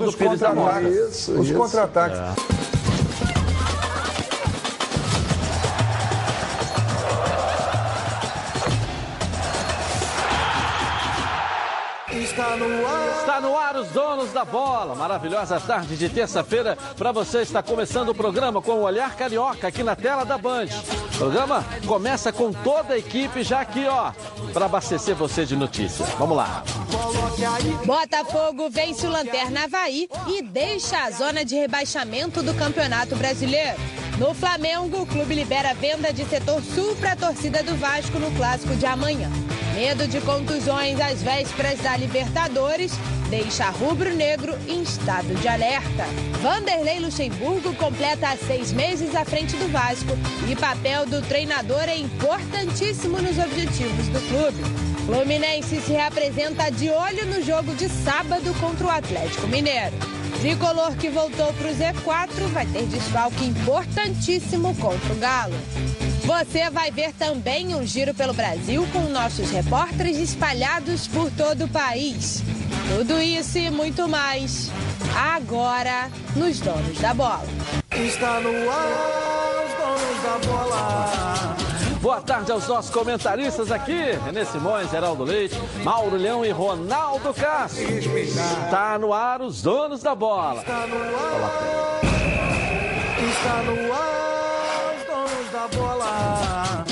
dos contra-ataques. Os contra-ataques. Está no ar os donos da bola. Maravilhosa tarde de terça-feira para você. Está começando o programa com o Olhar Carioca aqui na tela da Band. O programa começa com toda a equipe já aqui, ó, para abastecer você de notícias. Vamos lá. Botafogo vence o Lanterna Havaí e deixa a zona de rebaixamento do Campeonato Brasileiro. No Flamengo, o clube libera a venda de setor sul para a torcida do Vasco no clássico de amanhã. Medo de contusões às vésperas da Libertadores deixa rubro-negro em estado de alerta. Vanderlei Luxemburgo completa seis meses à frente do Vasco e papel do treinador é importantíssimo nos objetivos do clube. Fluminense se reapresenta de olho no jogo de sábado contra o Atlético Mineiro. Tricolor que voltou para o Z4 vai ter desfalque importantíssimo contra o Galo. Você vai ver também um giro pelo Brasil com nossos repórteres espalhados por todo o país. Tudo isso e muito mais agora nos Donos da Bola. Está no ar, os donos da bola. Boa tarde aos nossos comentaristas aqui, Renê Simões, Geraldo Leite, Mauro Leão e Ronaldo Castro. Está no ar os donos da bola. Está no ar, está no ar, os donos da bola.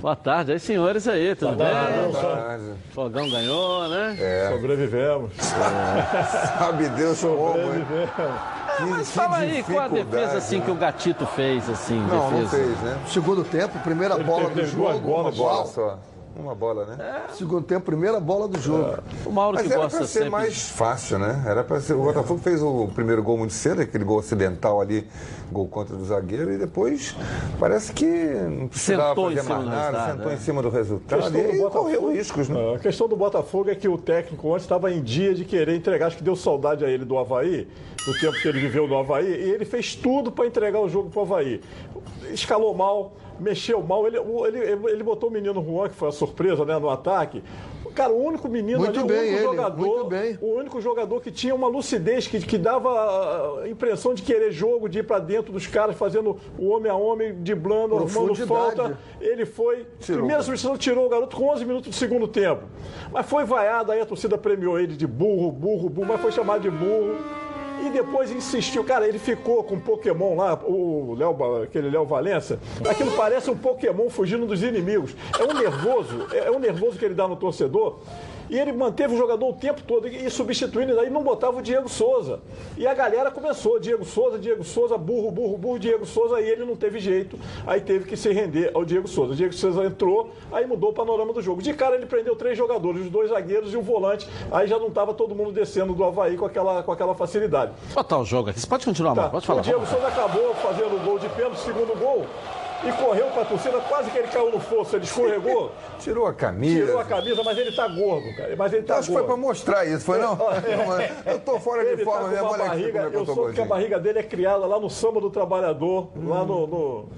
Boa tarde aí, senhores aí, tudo bem? Fogão ganhou, né? Sobrevivemos. Sabe Deus como, hein? Que- Mas que fala aí, qual a defesa assim né? que o Gatito fez, assim, Não, não defesa? fez, né? Segundo tempo, primeira bola do jogo. bola Uau. só. Uma bola, né? Segundo tempo, primeira bola do jogo. O Mauro Mas que era gosta pra ser sempre... mais fácil, né? Era para ser. O Botafogo fez o primeiro gol muito cedo, aquele gol acidental ali, gol contra do zagueiro, e depois parece que não precisava Sentou em fazer cima mais do nada, resultado, sentou é. em cima do resultado e Botafogo. correu riscos, né? A questão do Botafogo é que o técnico ontem estava em dia de querer entregar, acho que deu saudade a ele do Havaí, do tempo que ele viveu no Havaí, e ele fez tudo para entregar o jogo para o Havaí. Escalou mal, mexeu mal, ele, ele, ele botou o menino Juan, que foi a surpresa né, no ataque. Cara, o único menino Muito ali, bem o único ele, jogador, o único jogador que tinha uma lucidez, que, que dava a impressão de querer jogo, de ir para dentro dos caras, fazendo o homem a homem, driblando, arrumando Profundidade. falta. Ele foi. primeira substituição tirou o garoto com 11 minutos do segundo tempo. Mas foi vaiado, aí a torcida premiou ele de burro, burro, burro, mas foi chamado de burro. E depois insistiu, cara, ele ficou com um Pokémon lá, o Léo, aquele Léo Valença. Aquilo parece um Pokémon fugindo dos inimigos. É um nervoso, é é um nervoso que ele dá no torcedor. E ele manteve o jogador o tempo todo e substituindo, aí não botava o Diego Souza. E a galera começou, Diego Souza, Diego Souza, burro, burro, burro, Diego Souza, aí ele não teve jeito, aí teve que se render ao Diego Souza. O Diego Souza entrou, aí mudou o panorama do jogo. De cara ele prendeu três jogadores, os dois zagueiros e o volante, aí já não estava todo mundo descendo do Havaí com aquela, com aquela facilidade. Botar o jogo aqui. Você pode continuar, Tá. Mauro, pode falar. O Diego Souza acabou fazendo o gol de pênalti, segundo gol, e correu para a torcida, quase que ele caiu no fosso, ele escorregou, Tirou a camisa. tirou a camisa, mas ele tá gordo, cara. Mas ele tá Acho que foi para mostrar isso, foi não? Eu tô fora de Ele tá forma olha aqui barriga, como é eu eu soube que a barriga dele é criada lá no samba do trabalhador, lá no, no-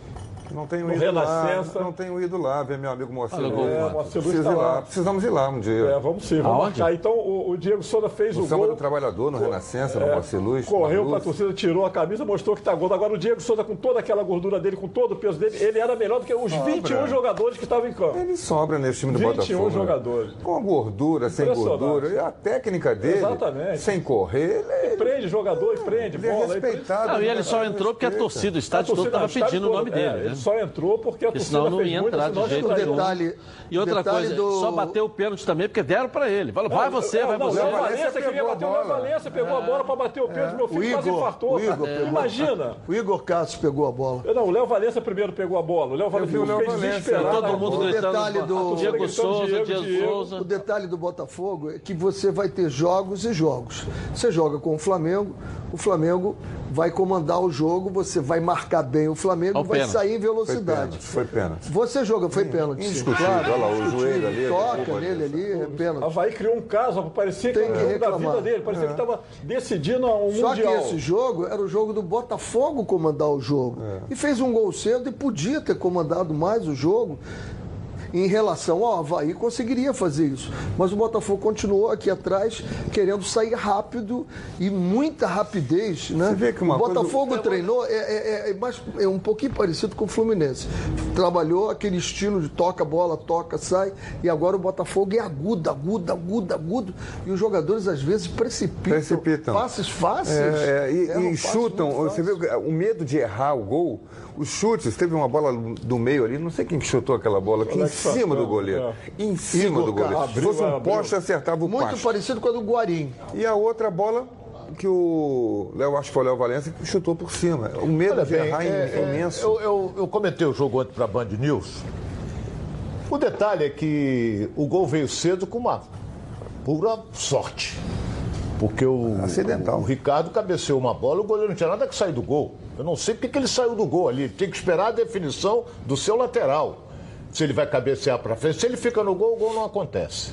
Não tenho no ido lá, Renascença. não tenho ido lá ver meu amigo Moacir. O gol, É, Marcos. Marcelo Preciso está ir lá, lá. precisamos ir lá um dia. É, vamos sim, vamos Aonde? marcar. Então o, o Diego Souza fez No o Samba gol. do Trabalhador, no Renascença, no É, Moacir Luz. Correu pra Luz. torcida, tirou a camisa, mostrou que tá gordo. Agora o Diego Souza, com toda aquela gordura dele, com todo o peso dele, ele era melhor do que os 21 jogadores que estavam em campo. Ele sobra nesse time do 21 Botafogo. né? jogadores. Com a gordura, sem gordura. E a técnica dele, Exatamente. sem correr, ele, Prende jogador, prende ele é bola. ele prende- respeitado. Não, e ele né? só entrou porque a torcida, o A estádio todo estava pedindo o nome é, dele, Ele né? Só entrou porque a torcida senão não fez ia muito, entrar de jeito nenhum. Detalhe, E outra detalhe coisa, do- só bateu o pênalti também, porque deram pra ele. Falaram, vai você, É, vai não, você. O Léo Valência Valência queria bater o Léo bola. Valência, pegou a bola pra bater o pênalti, meu O filho quase infartou. o É. Imagina. O Igor Castro pegou a bola. Não, o Léo Valença primeiro pegou a bola. O Léo Valença o fez desesperado. Todo mundo O gritando, detalhe do- Diego Souza, Diego. Souza. O detalhe do Botafogo é que você vai ter jogos e jogos. Você joga com o Flamengo, o Flamengo vai comandar o jogo, você vai marcar bem o Flamengo, Ao vai pênalti. sair em Foi velocidade. pênalti. Foi pênalti. Você joga, foi pênalti. Indiscutível, claro, olha lá, o joelho ali, Toca nele ali, é pênalti. Havaí criou um caso, parecia que Tem era o que jogo da vida dele, parecia que estava decidindo um Só mundial. que esse jogo era o jogo do Botafogo comandar o jogo. E fez um gol cedo e podia ter comandado mais o jogo. Em relação ao Havaí, conseguiria fazer isso. Mas o Botafogo continuou aqui atrás, querendo sair rápido e muita rapidez. Né? Você vê que uma o coisa- Botafogo treinou, é, é- é mais, é um pouquinho parecido com o Fluminense. Trabalhou aquele estilo de toca, bola, toca, sai. E agora o Botafogo é agudo, agudo, agudo, agudo. E os jogadores às vezes precipitam. Precipitam. Passes fáceis. É, é, e, erram e chutam, você vê o medo de errar o gol, os chutes, teve uma bola do meio ali, não sei quem que chutou aquela bola, aqui em Alex cima Santana, do goleiro. é. Em cima do goleiro. Se fosse um poste, acertava o Muito pasto. parecido com a do Guarim. E a outra bola que o Léo, acho que foi o Léo Valência, que chutou por cima. O medo Olha de bem, errar é, é, é, imenso. Eu, eu, eu comentei o jogo ontem para Band News. O detalhe é que o gol veio cedo com uma pura sorte. Porque o, Acidental. o Ricardo cabeceou uma bola, o goleiro não tinha nada que sair do gol. Eu não sei porque que ele saiu do gol ali. Tem que esperar a definição do seu lateral. Se ele vai cabecear para frente. Se ele fica no gol, o gol não acontece.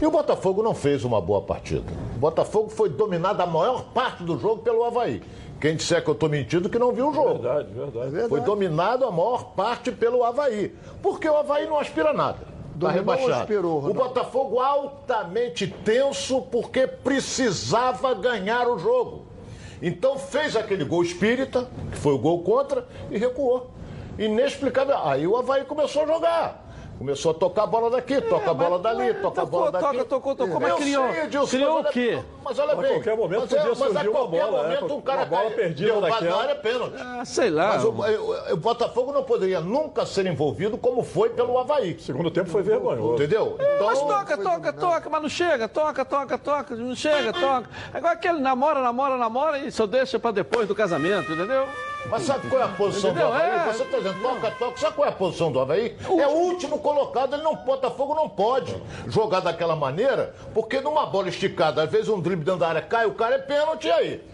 E o Botafogo não fez uma boa partida. O Botafogo foi dominado a maior parte do jogo pelo Havaí. Quem disser que eu estou mentindo, que não viu o jogo. Verdade, verdade. Foi dominado a maior parte pelo Havaí. Porque o Havaí não aspira nada. Ou rebaixado. aspirou, o? Botafogo altamente tenso porque precisava ganhar o jogo. Então fez aquele gol espírita, que foi o gol contra, e recuou. Inexplicável. Aí o Havaí começou a jogar. Começou a tocar a bola daqui, toca a bola mas- dali, mas toca a tocou, bola daqui. toca, tocou, tocou, mas Eu criou- sei, Edilson, criou mas o quê? Mas olha Mas bem. a qualquer momento mas, é- podia mas a surgir uma qualquer bola, né? momento um cara Uma bola cai- perdida derrubado na área é pênalti. Ah, sei lá. Mas o, o- o Botafogo não poderia nunca ser envolvido como foi pelo Havaí. Segundo tempo foi vergonhoso. Entendeu? Mas Então, toca, toca, toca, mas não chega, toca, toca, toca, não chega, toca. É igual aquele namora, namora, namora e só deixa pra depois do casamento, entendeu? Mas sabe qual é a posição Entendeu? do Havaí? É. Você está dizendo toca, toca. Sabe qual é a posição do Havaí? É o último colocado. Ele não, Botafogo não pode jogar daquela maneira, porque numa bola esticada, às vezes um drible dentro da área cai, o cara é pênalti e aí.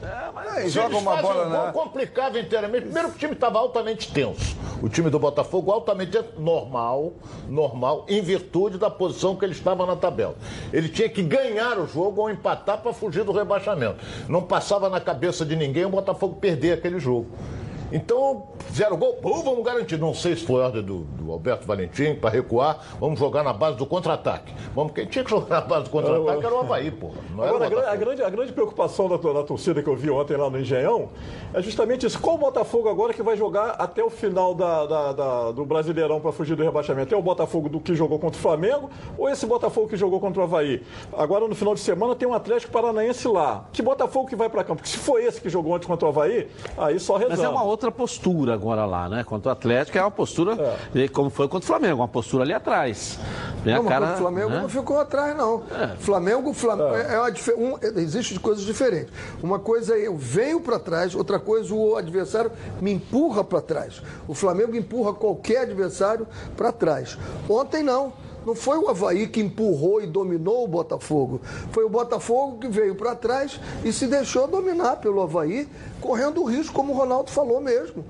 Aí Se joga eles uma bola um na. complicava inteiramente. Primeiro que o time estava altamente tenso. O time do Botafogo altamente normal, normal, em virtude da posição que ele estava na tabela. Ele tinha que ganhar o jogo ou empatar para fugir do rebaixamento. Não passava na cabeça de ninguém o Botafogo perder aquele jogo. Então, fizeram gol, pô, vamos garantir. Não sei se foi ordem do, do Alberto Valentim para recuar. Vamos jogar na base do contra-ataque. Vamos, quem tinha que jogar na base do contra-ataque era o Havaí, pô. Não era o Agora, a, a grande, a grande preocupação da, da torcida que eu vi ontem lá no Engenhão é justamente isso. Qual o Botafogo agora que vai jogar até o final da- da- da- do Brasileirão para fugir do rebaixamento? É o Botafogo do que jogou contra o Flamengo ou esse Botafogo que jogou contra o Havaí? Agora, no final de semana, tem um Atlético Paranaense lá. Que Botafogo que vai para campo? Porque se foi esse que jogou ontem contra o Havaí, aí só rezando. É uma outra postura agora lá, né? Contra o Atlético é uma postura, eh, como foi contra o Flamengo, uma postura ali atrás. A Não, cara, o Flamengo né? não ficou atrás, não. Flamengo, Flam... é. uma dife- um, existe coisas diferentes. Uma coisa é eu venho para trás, outra coisa o adversário me empurra para trás. O Flamengo empurra qualquer adversário para trás. Ontem não. Não foi o Havaí que empurrou e dominou o Botafogo. Foi o Botafogo que veio para trás e se deixou dominar pelo Havaí, correndo o risco, como o Ronaldo falou mesmo.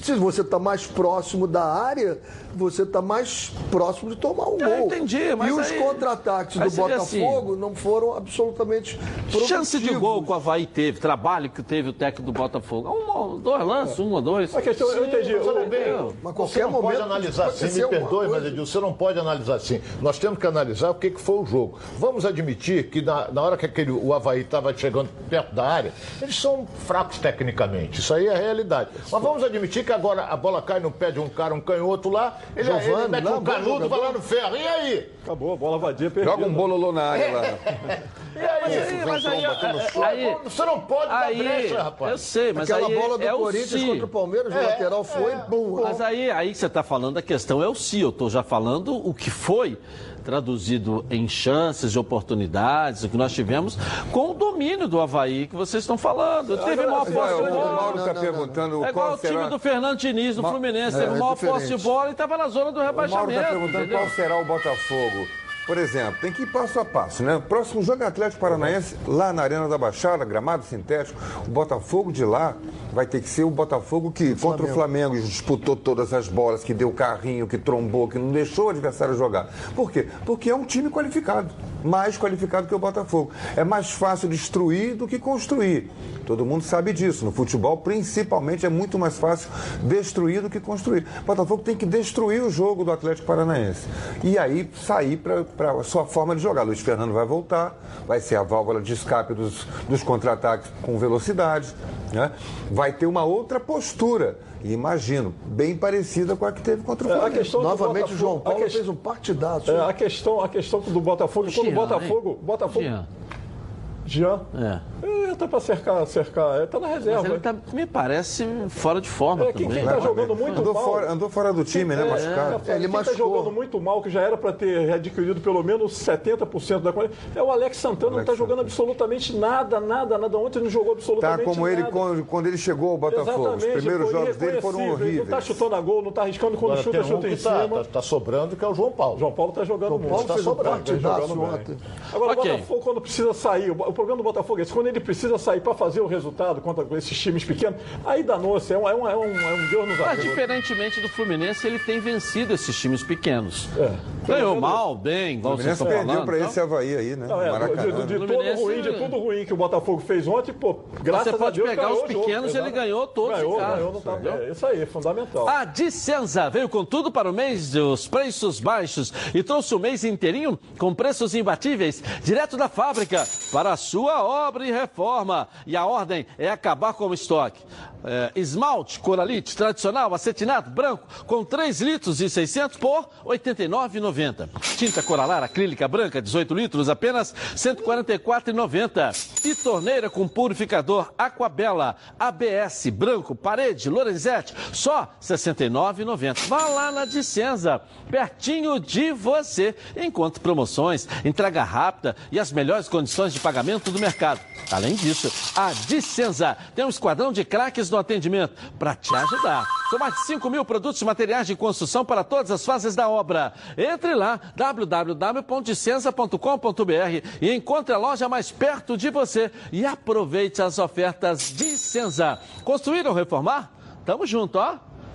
Se você está mais próximo da área, você está mais próximo de tomar um Eu gol. entendi, mas e os aí- contra-ataques do seria assim. Botafogo não foram absolutamente Chance de produtivos. gol que o Havaí teve, trabalho que teve o técnico do Botafogo. Um, dois lances, um ou dois. A questão, eu entendi. Mas olha O- bem, Mas você qualquer não momento pode analisar assim, me perdoe, mas. Edilson, você não pode analisar assim. Nós temos que analisar o que, que foi o jogo. Vamos admitir que na, na hora que aquele, o Havaí estava chegando perto da área, eles são fracos tecnicamente. Isso aí é a realidade. Mas vamos admitir que agora a bola cai no pé de um cara, um canhoto lá, ele, ele Giovani, mete lá, um canudo, vai lá no ferro. E aí? Acabou, a bola vadia, perdida. Joga um bololô na área lá. E aí? Aí, mas aí, Pô, aí, você não pode dar aí, brecha, rapaz. eu sei, mas Aquela aí bola do é o Corinthians contra o Palmeiras, o lateral foi, bum. Mas aí, aí que você está falando, a questão é o se. Eu estou já falando o que foi traduzido em chances e oportunidades, o que nós tivemos, com o domínio do Havaí que vocês estão falando. Teve maior posse de o bola. Mauro não, está perguntando É igual o time será. do Fernando Diniz, do Fluminense. Teve é maior diferente. posse de bola e estava na zona do O Mauro rebaixamento. está perguntando entendeu? qual será o Botafogo. Por exemplo, tem que ir passo a passo, né? Próximo jogo é Atlético Paranaense, lá na Arena da Baixada, gramado sintético. O Botafogo de lá vai ter que ser o Botafogo que, contra o Flamengo, disputou todas as bolas, que deu carrinho, que trombou, que não deixou o adversário jogar. Por quê? Porque é um time qualificado, mais qualificado que o Botafogo. É mais fácil destruir do que construir. Todo mundo sabe disso. No futebol, principalmente, é muito mais fácil destruir do que construir. O Botafogo tem que destruir o jogo do Atlético Paranaense. E aí sair para a sua forma de jogar. Luiz Fernando vai voltar, vai ser a válvula de escape dos, dos contra-ataques com velocidade. Né? Vai ter uma outra postura. Imagino, bem parecida com a que teve contra o É, a Flamengo. Novamente, o João Paulo a questão- fez um partidaço. É, a questão, a questão do Botafogo, quando o Botafogo. Botafogo. Jean. É. É, tá pra cercar, cercar. É, tá na reserva. Mas ele tá, me parece fora de forma É, quem, quem tá jogando muito andou, mal. fora, andou fora do time, né? É, Machucado. é, Ele quem tá machucou. jogando muito mal, que já era para ter adquirido pelo menos 70% da qualidade, é o Alex Santana, não Alex tá jogando absolutamente nada, nada, nada. Ontem não jogou Tá absolutamente como nada. ele quando, quando ele chegou ao Botafogo. Os primeiros jogos dele foram irreconhecível. Ele Não tá horríveis. chutando a gol, não tá arriscando quando Agora chuta, um chuta em tá, cima. tá, tá sobrando, que é o João Paulo. João Paulo tá jogando muito. Paulo tá sobrando, jogando bem. Agora, o Botafogo, quando precisa sair, o problema do Botafogo é esse, quando ele precisa sair para fazer o resultado contra esses times pequenos, aí danou-se, é um, é um, é um, é um Deus nos Mas ajuda. diferentemente do Fluminense, ele tem vencido esses times pequenos. É. Ganhou mal, bem, igual O vocês Fluminense estão perdeu falando. para então. esse Havaí aí, né? Não, é, de, Maracanã. de- de todo ruim, de tudo ruim que o Botafogo fez ontem, pô, graças Você pode a Deus pegar ganhou os o jogo, pequenos, ele ganhou todos Ganhou, ganhou, não tá, é, isso aí, é fundamental. A Dicenza veio com tudo para o mês dos preços baixos e trouxe o mês inteirinho com preços imbatíveis, direto da fábrica, para a sua obra e reforma. E a ordem é acabar com o estoque. É, esmalte, coralite, tradicional, acetinado, branco, com 3 litros e 600 por R$ 89,90. Tinta coralar acrílica branca, 18 litros, apenas R$ 144,90. E torneira com purificador Aquabela, ABS, branco, parede, Lorenzetti, só R$ 69,90. Vá lá na Dicenza, pertinho de você. Encontre promoções, entrega rápida e as melhores condições de pagamento do mercado. Além disso, a Dicenza tem um esquadrão de craques no atendimento para te ajudar. São mais de 5 mil produtos e materiais de construção para todas as fases da obra. Entre lá, www.dicenza.com.br e encontre a loja mais perto de você e aproveite as ofertas Dicenza. Construir ou reformar? Tamo junto, ó,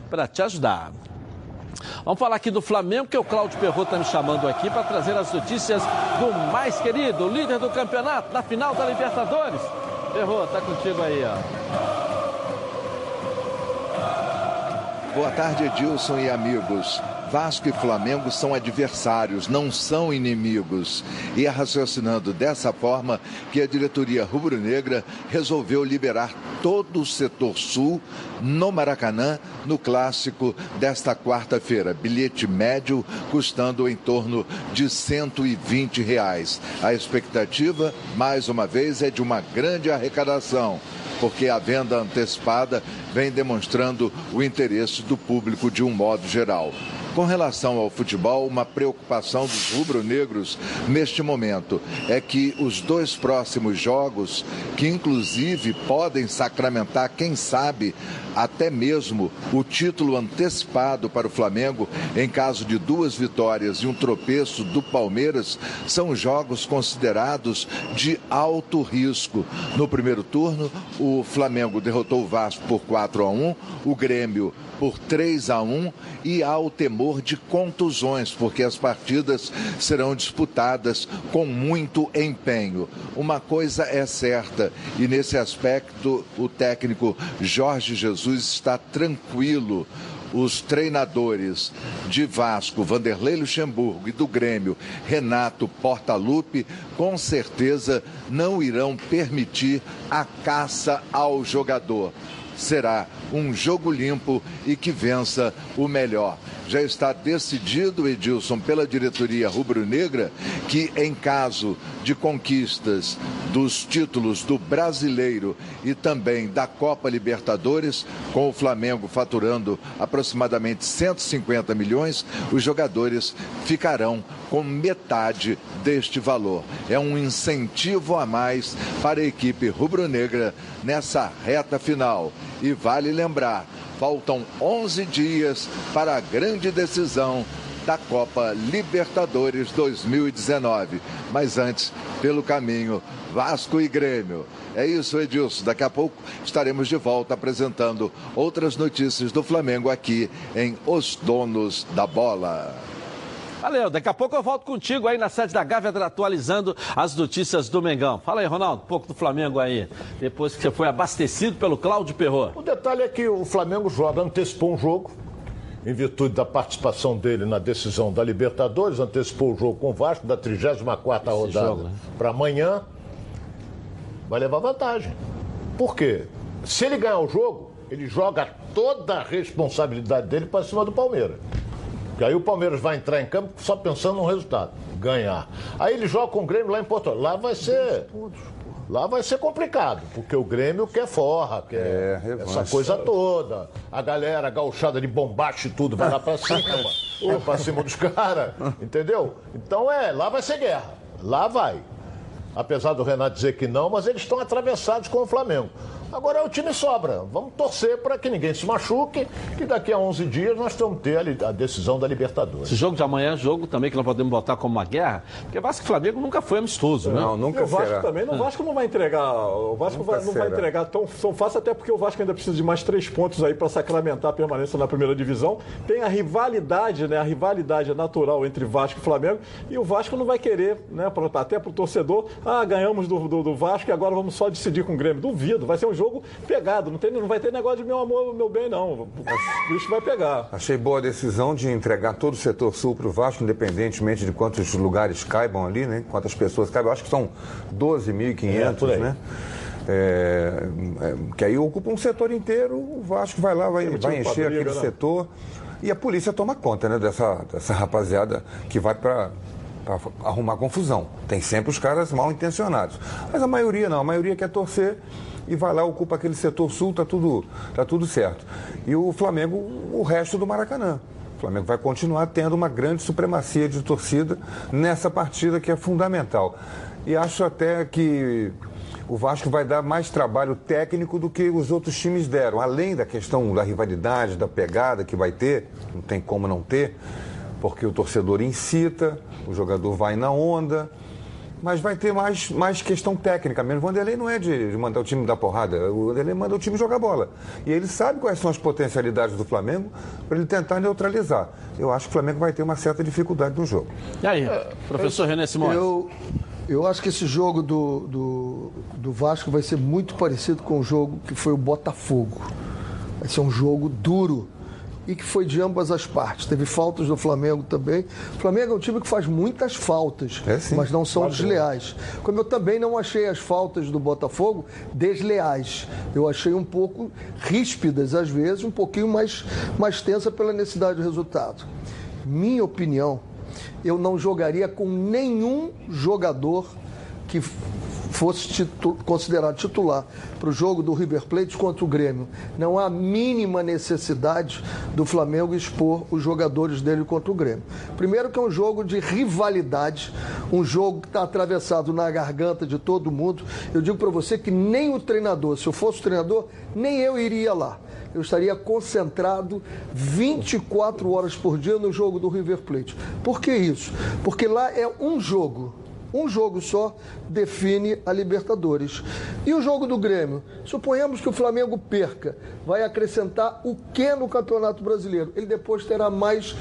para te ajudar. Vamos falar aqui do Flamengo, que o Cláudio Perrot está me chamando aqui para trazer as notícias do mais querido, líder do campeonato, na final da Libertadores. Perrot, tá contigo aí, ó. Boa tarde, Edilson e amigos. Vasco e Flamengo são adversários, não são inimigos. E é raciocinando dessa forma que a diretoria rubro-negra resolveu liberar todo o setor sul no Maracanã no clássico desta quarta-feira. Bilhete médio custando em torno de 120 reais. A expectativa, mais uma vez, é de uma grande arrecadação porque a venda antecipada vem demonstrando o interesse do público de um modo geral. Com relação ao futebol, uma preocupação dos rubro-negros neste momento é que os dois próximos jogos, que inclusive podem sacramentar, quem sabe, até mesmo o título antecipado para o Flamengo, em caso de duas vitórias e um tropeço do Palmeiras, são jogos considerados de alto risco. No primeiro turno, o Flamengo derrotou o Vasco por 4 a 1, o Grêmio por 3 a 1 e há o temor de contusões, porque as partidas serão disputadas com muito empenho. Uma coisa é certa, e nesse aspecto o técnico Jorge Jesus está tranquilo os treinadores de Vasco, Vanderlei Luxemburgo e do Grêmio, Renato Portaluppi, com certeza não irão permitir a caça ao jogador. Será um jogo limpo e que vença o melhor. Já está decidido, Edilson, pela diretoria rubro-negra, que em caso de conquistas dos títulos do Brasileiro e também da Copa Libertadores, com o Flamengo faturando aproximadamente 150 milhões, os jogadores ficarão com metade deste valor. É um incentivo a mais para a equipe rubro-negra nessa reta final. E vale lembrar, faltam 11 dias para a grande decisão da Copa Libertadores 2019. Mas antes, pelo caminho, Vasco e Grêmio. É isso, Edilson. Daqui a pouco estaremos de volta apresentando outras notícias do Flamengo aqui em Os Donos da Bola. Valeu, daqui a pouco eu volto contigo aí na sede da Gávea atualizando as notícias do Mengão. Fala aí, Ronaldo, um pouco do Flamengo aí, depois que você foi abastecido pelo Cláudio Perrot. O detalhe é que o Flamengo joga, antecipou um jogo, em virtude da participação dele na decisão da Libertadores, antecipou o jogo com o Vasco da 34ª rodada né? para amanhã, vai levar vantagem. Por quê? Se ele ganhar o jogo, ele joga toda a responsabilidade dele para cima do Palmeiras. Porque aí o Palmeiras vai entrar em campo só pensando no resultado, ganhar. Aí ele joga com o Grêmio lá em Porto Alegre. Lá vai ser. Lá vai ser complicado, porque o Grêmio quer forra, quer É, essa coisa toda. A galera gauchada de bombache e tudo vai lá pra cima, vai pra cima dos caras, entendeu? Então é, lá vai ser guerra. Lá vai. Apesar do Renato dizer que não, mas eles estão atravessados com o Flamengo. Agora o time sobra. Vamos torcer para que ninguém se machuque, que daqui a 11 dias nós vamos ter a a decisão da Libertadores. Esse jogo de amanhã é jogo também que nós podemos botar como uma guerra, porque Vasco e Flamengo nunca foi amistoso, né? Não, E nunca o Vasco será. também, não, o Vasco não vai entregar. O Vasco vai- não vai entregar tão, tão fácil, até porque o Vasco ainda precisa de mais três pontos aí para sacramentar a permanência na primeira divisão. Tem a rivalidade, né? A rivalidade natural entre Vasco e Flamengo. E o Vasco não vai querer, né? pra- até pro torcedor, ah, ganhamos do, do, do Vasco e agora vamos só decidir com o Grêmio. Duvido, vai ser um jogo pegado. Não, tem, não vai ter negócio de meu amor, meu bem, não. O bicho vai pegar. Achei boa a decisão de entregar todo o setor sul para o Vasco, independentemente de quantos lugares caibam ali, né? Quantas pessoas caibam. Acho que são 12.500, É, por aí. né? É, é, que aí ocupa um setor inteiro, o Vasco vai lá, vai, vai encher aquele né? setor. E a polícia toma conta né, dessa, dessa rapaziada que vai para arrumar confusão. Tem sempre os caras mal intencionados. Mas a maioria não, a maioria quer torcer e vai lá, ocupa aquele setor sul, tá tudo, tá tudo certo. E o Flamengo, o resto do Maracanã. O Flamengo vai continuar tendo uma grande supremacia de torcida nessa partida que é fundamental. E acho até que o Vasco vai dar mais trabalho técnico do que os outros times deram. Além da questão da rivalidade, da pegada que vai ter, não tem como não ter, porque o torcedor incita, o jogador vai na onda. Mas vai ter mais, mais questão técnica mesmo. O Vanderlei não é de, de mandar o time dar porrada. O Vanderlei manda o time jogar bola. E ele sabe quais são as potencialidades do Flamengo para ele tentar neutralizar. Eu acho que o Flamengo vai ter uma certa dificuldade no jogo. E aí, professor René Simões? Eu, eu acho que esse jogo do, do, do Vasco vai ser muito parecido com o jogo que foi o Botafogo. Vai ser um jogo duro e que foi de ambas as partes. Teve faltas do Flamengo também. O Flamengo é um time que faz muitas faltas, É, mas não são desleais. Como eu também não achei as faltas do Botafogo desleais. Eu achei um pouco ríspidas, às vezes, um pouquinho mais, mais tensa pela necessidade do resultado. Minha opinião, eu não jogaria com nenhum jogador que fosse titu- considerado titular para o jogo do River Plate contra o Grêmio. Não há mínima necessidade do Flamengo expor os jogadores dele contra o Grêmio. Primeiro que é um jogo de rivalidade, um jogo que está atravessado na garganta de todo mundo. Eu digo para você que nem o treinador, se eu fosse o treinador, nem eu iria lá eu estaria concentrado 24 horas por dia no jogo do River Plate. Por que isso? Porque lá é um jogo. Um jogo só define a Libertadores. E o jogo do Grêmio? Suponhamos que o Flamengo perca. Vai acrescentar o que no Campeonato Brasileiro? Ele depois terá mais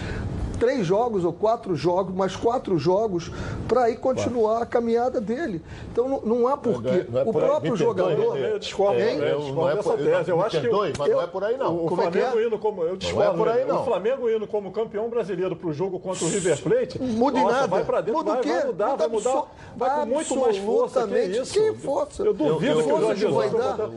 três jogos ou quatro jogos, mais quatro jogos, para aí continuar a caminhada dele. Então não, não há porquê. Não é o por aí. próprio perdoe, jogador. Eu discordo, É, eu eu- discordo não é dessa por- tese. Eu acho que perdoe, mas não é por aí, não. O, o Como é que Flamengo é? indo como. Eu discordo. por aí, né? não. O Flamengo indo como campeão brasileiro para o jogo contra o River Plate. Muda em nossa, nada. Vai para dentro, Muda o vai, quê? vai mudar, Muda vai mudar. Vai com muito mais força. Que isso? Que força? Eu duvido Eu- eu- que o força Jorge vai dar.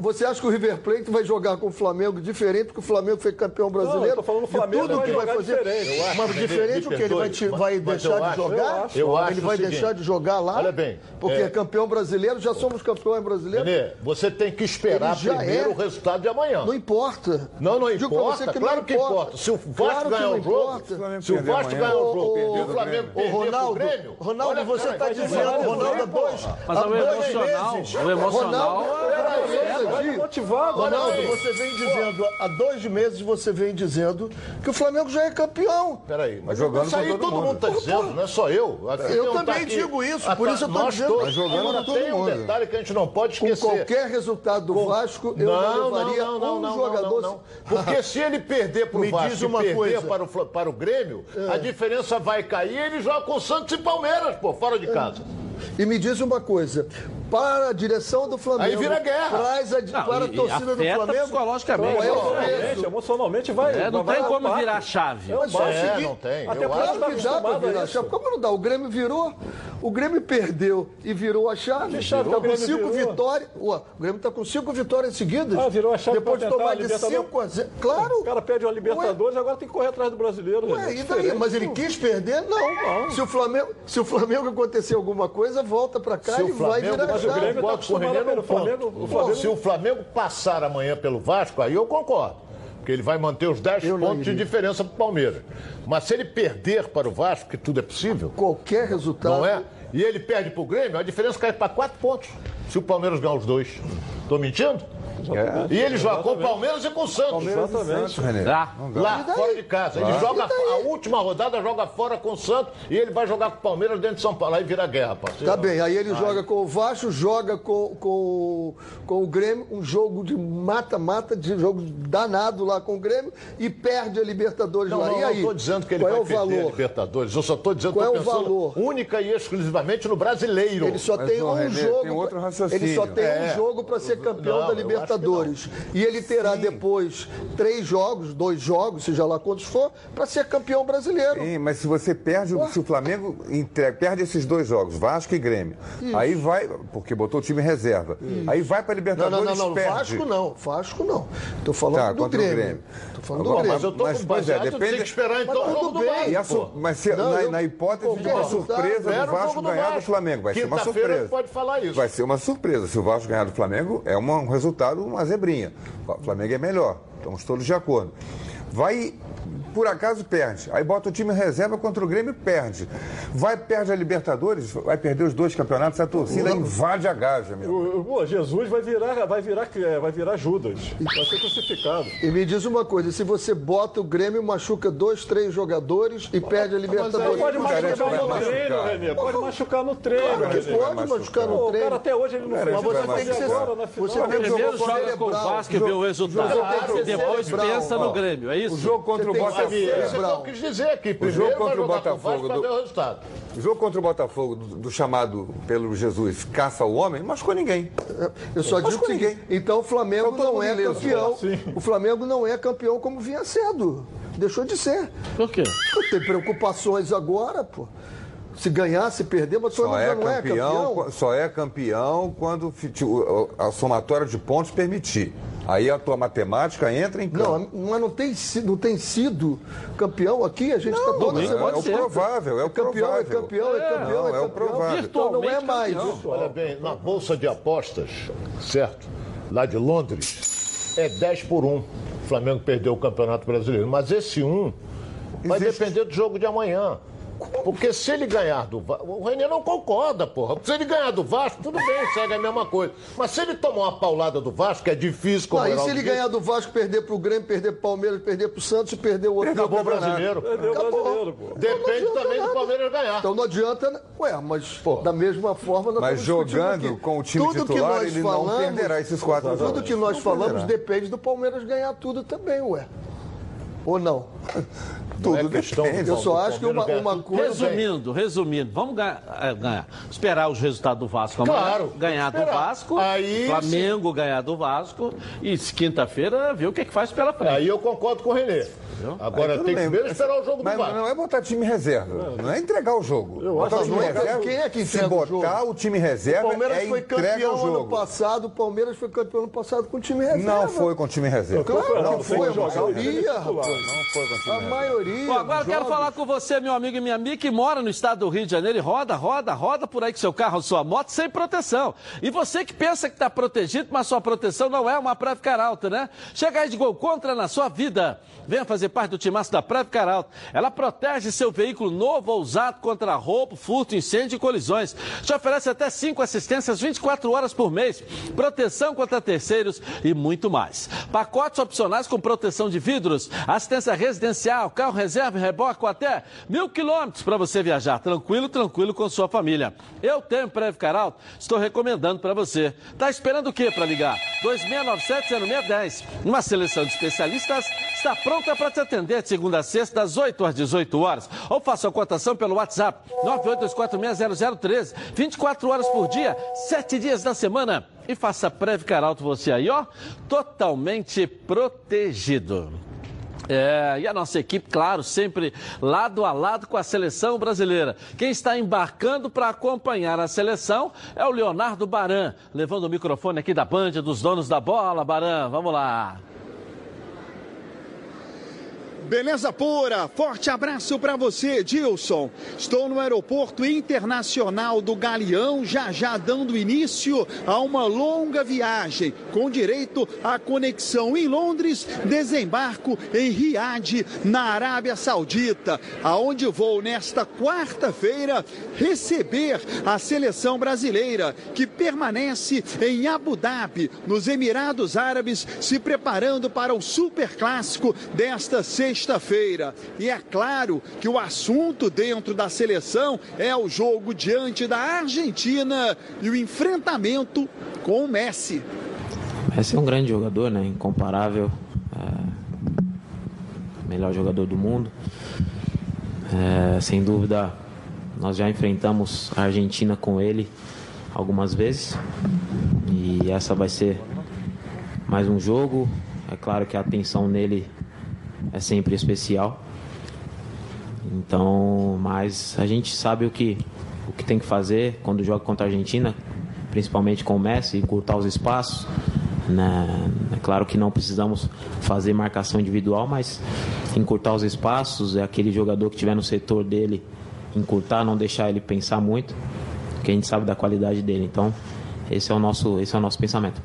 Você acha que o River Plate vai jogar com o Flamengo diferente que o Flamengo foi campeão brasileiro? eu tô falando o De Flamengo tudo vai que vai fazer. diferente. Eu acho, mas diferente o que ele vai, te- vai deixar de acho- jogar? eu acho- eu acho ele vai seguinte, deixar de jogar lá? olha bem, Porque é- é campeão brasileiro, já somos campeões brasileiros. Renê, você tem que esperar primeiro é. o resultado de amanhã. Não importa. Não, não Digo importa. claro que importa. Se o Vasco Claro ganhar não o jogo, importa. se o Vasco ganhar o jogo e o Flamengo perder Ronaldo, Grêmio... Ronaldo, você está dizendo, Ronaldo, dois. Mas o dois emocional, o emocional Ronaldo, é- Vai Serginho, motivado. Ronaldo, olha aí. você vem dizendo, há dois meses você vem dizendo que o Flamengo já é campeão. Peraí, mas jogando isso aí com todo todo mundo está dizendo, não é só eu. Aqui Eu um também tá aqui. digo isso, Ah, por tá, isso eu tô dizendo. todos. Mas jogando Agora, com todo tem um mundo. detalhe que a gente não pode Com esquecer. qualquer resultado do Vasco, eu não, levaria um jogador. não, não. Porque se ele perder para o Me Vasco diz e uma perder coisa. É. para o, para o Grêmio, a diferença vai cair e ele joga com o Santos e Palmeiras, pô, fora de casa. E me diz uma coisa: para a direção do Flamengo. Aí vira guerra. Traz a, Não, para a e- e torcida do Flamengo. psicologicamente. Qual é Emocionalmente, emocionalmente vai. É, não vai tem como virar a chave. É Mas só o baixo. É, seguinte- não tem. Até Eu. Claro que dá para acostumado a virar a chave. Como não dá? O Grêmio virou. O Grêmio perdeu e virou a chave. Que chave que Está o com Grêmio cinco virou? vitórias. Ué, o Grêmio está com cinco vitórias seguidas. Ah, virou a chave Depois de tomar a de. 5 a 0. Claro. O cara perde uma Libertadores, agora tem que correr atrás do brasileiro. Ué, e daí? Mas ele quis perder? Não. Se, o Flamengo, se o Flamengo acontecer alguma coisa, volta para cá Se e o vai Flamengo- virar Mas o. Grêmio tá pelo. Flamengo. O Flamengo se o Flamengo passar amanhã pelo Vasco, aí eu concordo. Porque ele vai manter os 10 Eu pontos de diferença para o Palmeiras. Mas se ele perder para o Vasco, que tudo é possível, Qualquer resultado. não é? E ele perde para o Grêmio, a diferença cai para 4 pontos. Se o Palmeiras ganhar os dois. Estou mentindo? É. E ele joga com o Palmeiras e com o Santos. Santos, René. Ah, Lá, fora de casa. Ele joga a última rodada, joga fora com o Santos e ele vai jogar com o Palmeiras dentro de São Paulo. Aí vira guerra, parceiro. Tá bem, aí ele joga com o Vasco, joga com, com, com o Grêmio, um jogo de mata-mata, de jogo danado lá com o Grêmio, e perde a Libertadores Não, lá. não, e não aí? estou dizendo que ele Qual vai é o perder a valor? Libertadores. Eu só estou dizendo que Qual é o valor? única e exclusivamente no brasileiro. Ele só Mas, tem um Renê, jogo. tem outro raciocínio. Ele só tem É. um jogo para ser campeão Não, da eu que Libertadores. E ele terá depois três jogos, dois jogos, seja lá quantos for, para ser campeão brasileiro. Sim, mas se você perde, se o Flamengo entre- perde esses dois jogos, Vasco e Grêmio, aí vai, porque botou o time reserva, aí vai para Não, Libertadores não, não, não. perde. Vasco não. Vasco não. Tô falando Tá, do contra o Grêmio. Grêmio. Tô falando Agora, do Mas Grêmio. eu estou Mas, com é, baseado, depende- tem que esperar então Mas o tudo bem. Vasco. A su- mas se, Não, na, eu na hipótese de uma surpresa do o Vasco do ganhar do. Flamengo, vai ser uma surpresa. pode falar isso. Vai ser uma surpresa. Se o Vasco ganhar do Flamengo, é uma- um resultado, uma zebrinha. O Flamengo é melhor. Estamos todos de acordo. Vai, por acaso, perde. Aí bota o time reserva contra o Grêmio e perde. Vai, perde a Libertadores, vai perder os dois campeonatos, a torcida invade a Gávea, meu. O- o- Jesus vai virar, vai virar, é, vai virar Judas. Vai ser crucificado. E me diz uma coisa, se você bota o Grêmio, machuca dois, três jogadores e perde a Libertadores. Pode o cara machucar no machucar. treino, Renê. Pode machucar no treino, Claro que pode machucar Pô, no o cara treino. até hoje ele não mas você tem que ser- você tem que Primeiro joga com o. Vasco e vê o resultado. E depois pensa no Grêmio, é isso? O jogo contra o Você que Botafogo. saber. Isso é o que eu quis dizer aqui. Primeiro jogo contra o Botafogo do- ver o resultado. O jogo contra o Botafogo, do, do chamado pelo Jesus caça ao homem, machucou ninguém. Eu só digo que ninguém. então o Flamengo Então não é ileso. campeão. Sim. O Flamengo não é campeão como vinha sendo. Deixou de ser. Por quê? Tem preocupações agora, pô. Se ganhar, se perder, mas o Só Flamengo é, já não é campeão, campeão. só é campeão quando a somatória de pontos permitir. Aí a tua matemática entra em campo. Não, mas não tem, não tem sido campeão aqui, a gente está toda é, semana. é o provável, é o campeão, é provável. campeão, é campeão, não, é é o campeão. provável. Então não é mais. campeão. Olha bem, na Bolsa de Apostas, certo? Lá de Londres, é 10 por 1. O Flamengo perdeu o Campeonato Brasileiro. Mas esse 1 vai Existe. depender do jogo de amanhã. Porque se ele ganhar do Vasco. O Renê não concorda, porra. Se ele ganhar do Vasco, tudo bem, segue a mesma coisa. Mas se ele tomar uma paulada do Vasco, que é difícil, como Não, e se ele ganhar do Vasco, perder pro Grêmio, perder pro Palmeiras, perder pro Santos e perder o outro Acabou o campeonato? brasileiro. Perdeu o Acabou. brasileiro, pô. Depende adianta também do nada. Palmeiras ganhar. Então não adianta. né? Ué, mas da mesma forma. nós Mas jogando aqui. com o time Tudo que titular, nós ele não falamos- perderá esses quatro Tudo jogos. que nós Não falamos perderá. depende do Palmeiras ganhar tudo também, ué. Ou não? É Tudo questão depende. do Eu só acho que uma, uma coisa. Resumindo, resumindo, vamos ganhar, eh, ganhar. esperar os resultados do Vasco amanhã, Claro, ganhar do. Vasco, Aí Flamengo ganhar do Vasco e se quinta-feira ver o que, é que faz pela frente. Aí eu concordo com o Renê. Agora Tudo tem que primeiro esperar o jogo do Mas Vasco. não é botar time reserva, não é entregar o jogo. Eu botar acho o time é- reserva, quem é que se entrega o jogo? botar o time O reserva, Palmeiras é foi o campeão ano passado, o Palmeiras foi campeão ano passado com o time reserva. Não foi com o time reserva. Claro Não, que foi a jogar, rapaz. Não foi com o time A reserva. maioria Bom, agora eu quero jogos. falar com você, meu amigo e minha amiga, que mora no estado do Rio de Janeiro e roda, roda, roda por aí com seu carro ou sua moto sem proteção. E você que pensa que está protegido, mas sua proteção não é uma Preve Caralto, né? Chega aí de gol contra na sua vida. Venha fazer parte do timaço da Preve Caralto. Ela protege seu veículo novo ou usado contra roubo, furto, incêndio e colisões. Te oferece até cinco assistências 24 horas por mês, proteção contra terceiros e muito mais. Pacotes opcionais com proteção de vidros, assistência residencial, carro reserva e reboque com até mil quilômetros para você viajar tranquilo, tranquilo com sua família. Eu tenho Preve Caralto, estou recomendando para você. Tá esperando o quê para ligar? 2697-0610. Uma seleção de especialistas está pronta para te atender de segunda a sexta, das 8 às 18 horas. Ou faça a cotação pelo WhatsApp 982460013. 24 horas por dia, 7 dias da semana. E faça Preve Caralto você aí, ó, totalmente protegido. É, e a nossa equipe, claro, sempre lado a lado com a seleção brasileira. Quem está embarcando para acompanhar a seleção é o Leonardo Baran, levando o microfone aqui da Band dos donos da bola. Baran, vamos lá. Beleza pura, forte abraço para você, Dilson. Estou no Aeroporto Internacional do Galeão, já já dando início a uma longa viagem, com direito à conexão em Londres, desembarco em Riad, na Arábia Saudita, aonde vou nesta quarta-feira receber a seleção brasileira, que permanece em Abu Dhabi, nos Emirados Árabes, se preparando para o super clássico desta sexta sexta-feira. E é claro que o assunto dentro da seleção é o jogo diante da Argentina e o enfrentamento com o Messi. Messi é um grande jogador, né? Incomparável. É... Melhor jogador do mundo. É... Sem dúvida, nós já enfrentamos a Argentina com ele algumas vezes. E essa vai ser mais um jogo. É claro que a atenção nele é sempre especial. Então, mas a gente sabe o que, o que tem que fazer quando joga contra a Argentina, principalmente com o Messi, encurtar os espaços. Né? É claro que não precisamos fazer marcação individual, mas encurtar os espaços, é aquele jogador que estiver no setor dele, encurtar, não deixar ele pensar muito, porque a gente sabe da qualidade dele. Então, esse é o nosso, esse é o nosso pensamento.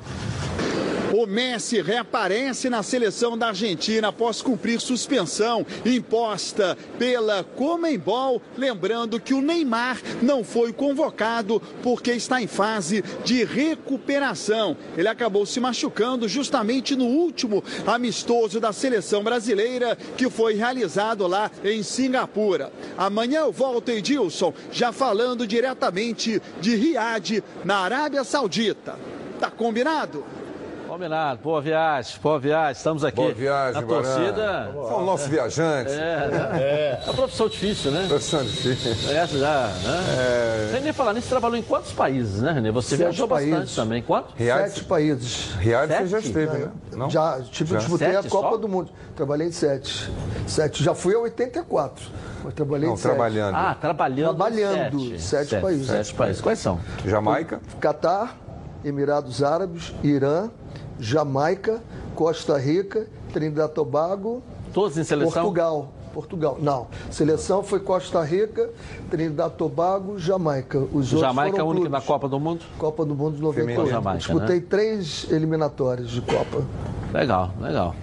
O Messi reaparece na seleção da Argentina após cumprir suspensão imposta pela Comembol. Lembrando que o Neymar não foi convocado porque está em fase de recuperação. Ele acabou se machucando justamente no último amistoso da seleção brasileira que foi realizado lá em Singapura. Amanhã eu volto, Edilson, já falando diretamente de Riad, na Arábia Saudita. Tá combinado? Combinado, boa viagem, boa viagem, estamos aqui. Boa viagem, Na torcida. São o nosso viajante. É, né? é. uma profissão difícil, né? Profissão difícil. Essa já, né? É... Sem nem falar nisso, trabalhou em quantos países, né, Renê? Você Sete viajou países. bastante também. Quantos? Riad, Sete países. Riad você Sete? já esteve, né? Não? Já, tipo, Já? disputei Sete a Copa só? do Mundo. Trabalhei em sete. Sete. Já fui a 84. Mas trabalhei Não, em sete. trabalhando. Ah, trabalhando. Trabalhando, em sete países. Sete países. Quais são? Jamaica? Catar, Emirados Árabes, Irã, Jamaica, Costa Rica, Trinidad e Tobago, Todos em seleção? Portugal. Portugal. Não. Seleção foi Costa Rica, Trinidad Tobago, Jamaica. Os outros Jamaica é a única na. Copa do Mundo? Copa do Mundo de Feminino. 98. Jamaica, Disputei né? três eliminatórias de Copa. Legal, legal.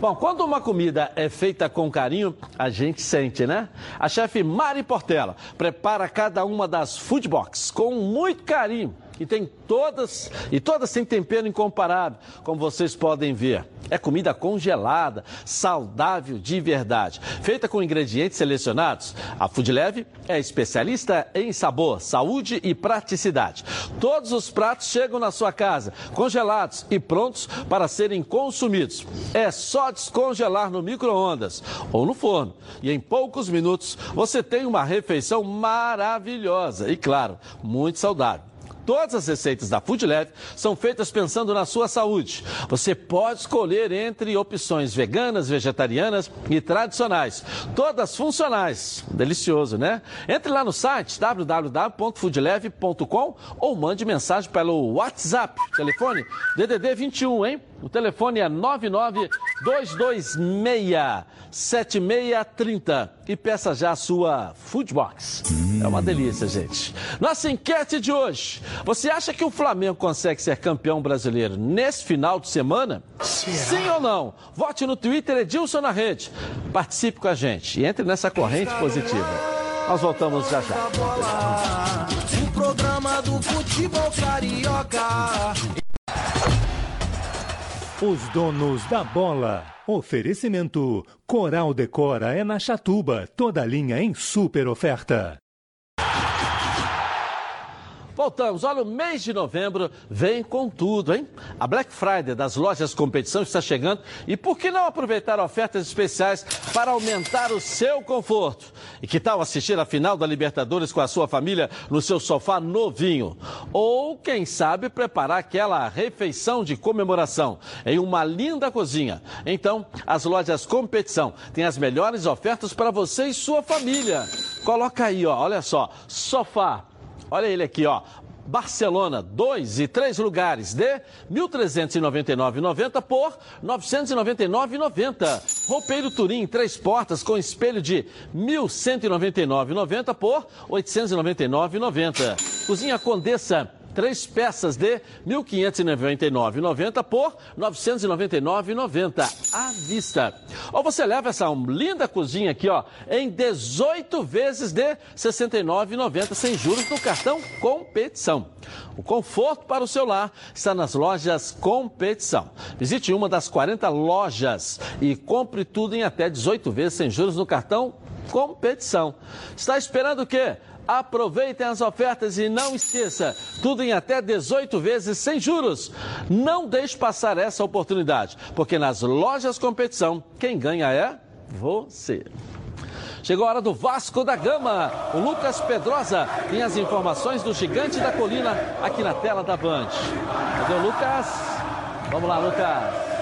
Bom, quando uma comida é feita com carinho, a gente sente, né? A chefe Mari Portela prepara cada uma das food box com muito carinho. E tem todas, e todas têm tempero incomparável, como vocês podem ver. É comida congelada, saudável de verdade. Feita com ingredientes selecionados, a Food Leve é especialista em sabor, saúde e praticidade. Todos os pratos chegam na sua casa, congelados e prontos para serem consumidos. É só descongelar no micro-ondas ou no forno. E em poucos minutos você tem uma refeição maravilhosa e, claro, muito saudável. Todas as receitas da Food são feitas pensando na sua saúde. Você pode escolher entre opções veganas, vegetarianas e tradicionais. Todas funcionais. Delicioso, né? Entre lá no site www.foodleve.com ou mande mensagem pelo WhatsApp. Telefone DDD 21, hein? O telefone é 992267630 e peça já a sua Foodbox. É uma delícia, gente. Nossa enquete de hoje. Você acha que o Flamengo consegue ser campeão brasileiro nesse final de semana? Sim ou não? Vote no Twitter Edilson na rede. Participe com a gente e entre nessa corrente positiva. Nós voltamos já já. O programa do futebol carioca. Os donos da bola. Oferecimento: Coral Decora é na Chatuba, toda linha em super oferta. Voltamos. Olha, o mês de novembro vem com tudo, hein? A Black Friday das lojas competição está chegando e por que não aproveitar ofertas especiais para aumentar o seu conforto? E que tal assistir a final da Libertadores com a sua família no seu sofá novinho? Ou, quem sabe, preparar aquela refeição de comemoração em uma linda cozinha? Então, as lojas competição têm as melhores ofertas para você e sua família. Coloca aí, ó, olha só, sofá Olha ele aqui, ó. Barcelona, dois e três lugares de R$ 1.399,90 por R$ 999,90. Roupeiro Turim, três portas com espelho de R$ 1.199,90 por R$ 899,90. Cozinha Condessa, três peças de R$ 1.599,90 por R$ 999,90 à vista. Ou você leva essa linda cozinha aqui, ó, em 18 vezes de R$ 69,90 sem juros no cartão Competição. O conforto para o seu lar está nas lojas Competição. Visite uma das 40 lojas e compre tudo em até 18 vezes sem juros no cartão Competição. Está esperando o quê? Aproveitem as ofertas e não esqueça, tudo em até 18 vezes sem juros. Não deixe passar essa oportunidade, porque nas lojas competição, quem ganha é você. Chegou a hora do Vasco da Gama. O Lucas Pedrosa tem as informações do Gigante da Colina aqui na tela da Band. Cadê o Lucas? Vamos lá, Lucas.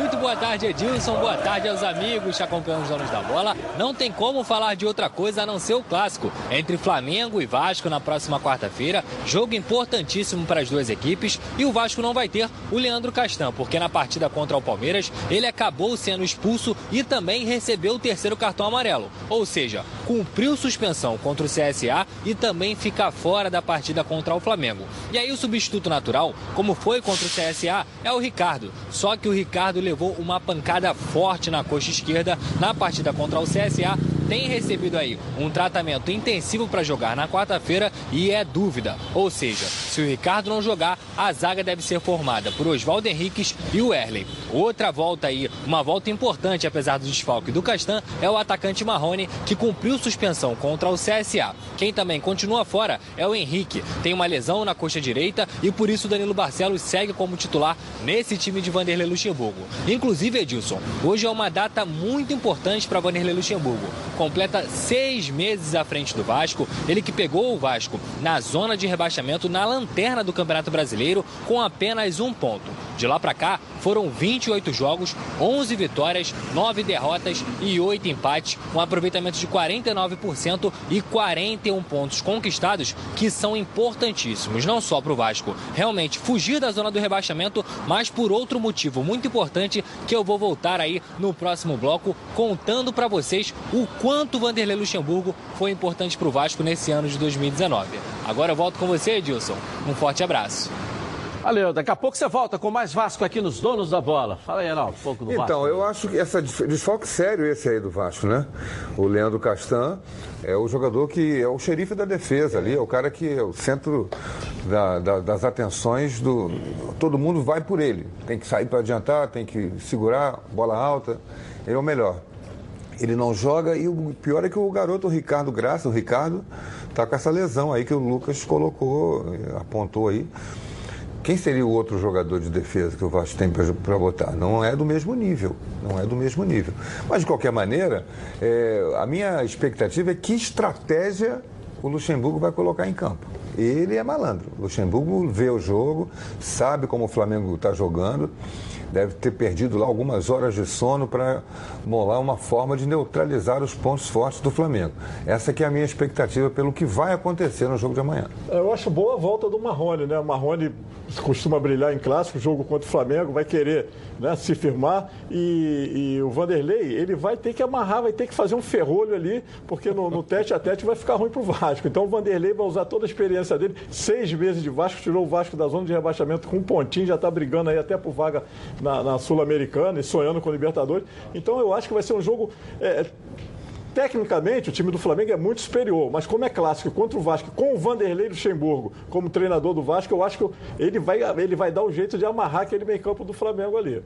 Muito boa tarde, Edilson. Boa tarde aos amigos que acompanham os donos da bola. Não tem como falar de outra coisa a não ser o clássico entre Flamengo e Vasco na próxima quarta-feira. Jogo importantíssimo para as duas equipes. E o Vasco não vai ter o Leandro Castan, porque na partida contra o Palmeiras ele acabou sendo expulso e também recebeu o terceiro cartão amarelo. Ou seja, cumpriu suspensão contra o CSA e também fica fora da partida contra o Flamengo. E aí o substituto natural, como foi contra o CSA, é o Ricardo. Só que o Ricardo levou uma pancada forte na coxa esquerda na partida contra o CSA. Tem recebido aí um tratamento intensivo para jogar na quarta-feira e é dúvida. Ou seja, se o Ricardo não jogar, a zaga deve ser formada por Oswaldo Henriques e o Erley. Outra volta aí, uma volta importante apesar do desfalque do Castan, é o atacante Marrone, que cumpriu suspensão contra o CSA. Quem também continua fora é o Henrique. Tem uma lesão na coxa direita e por isso Danilo Barcelos segue como titular nesse time de Vanderlei Luxemburgo. Inclusive, Edilson, hoje é uma data muito importante para Vanderlei Luxemburgo. Completa seis meses à frente do Vasco, ele que pegou o Vasco na zona de rebaixamento na lanterna do Campeonato Brasileiro com apenas um ponto. De lá para cá, foram 28 jogos, 11 vitórias, 9 derrotas e 8 empates, um aproveitamento de 49% e 41 pontos conquistados, que são importantíssimos, não só para o Vasco realmente fugir da zona do rebaixamento, mas por outro motivo muito importante que eu vou voltar aí no próximo bloco contando para vocês o quanto Vanderlei Luxemburgo foi importante para o Vasco nesse ano de 2019. Agora eu volto com você, Edilson. Um forte abraço. Valeu, daqui a pouco você volta com mais Vasco aqui nos Donos da Bola. Fala aí, Arnaldo, um pouco do Vasco. Então, eu acho que essa desfalque sério esse aí do Vasco, né? O Leandro Castan é o jogador que é o xerife da defesa ali, é o cara que é o centro da, da, das atenções do. Todo mundo vai por ele. Tem que sair para adiantar, tem que segurar, bola alta. Ele é o melhor. Ele não joga e o pior é que o garoto o Ricardo Graça, o Ricardo, tá com essa lesão aí que o Lucas colocou, apontou aí. Quem seria o outro jogador de defesa que o Vasco tem para botar? Não é do mesmo nível, não é do mesmo nível. Mas, de qualquer maneira, é, a minha expectativa é que estratégia o Luxemburgo vai colocar em campo. Ele é malandro. O Luxemburgo vê o jogo, sabe como o Flamengo está jogando deve ter perdido lá algumas horas de sono para molar uma forma de neutralizar os pontos fortes do Flamengo. Essa que é a minha expectativa pelo que vai acontecer no jogo de amanhã. Eu acho boa a volta do Marrone, né? O Marrone costuma brilhar em clássico, jogo contra o Flamengo, vai querer né, se firmar e, e, o Vanderlei, ele vai ter que amarrar, vai ter que fazer um ferrolho ali, porque no, no tete a tete vai ficar ruim para o Vasco. Então o Vanderlei vai usar toda a experiência dele, seis meses de Vasco, tirou o Vasco da zona de rebaixamento com um pontinho, já está brigando aí até por vaga na, na Sul-Americana e sonhando com o Libertadores. Então eu acho que vai ser um jogo. É, Tecnicamente, o time do Flamengo é muito superior, mas como é clássico contra o Vasco, com o Vanderlei Luxemburgo como treinador do Vasco, eu acho que ele vai, ele vai dar o um jeito de amarrar aquele meio campo do Flamengo ali.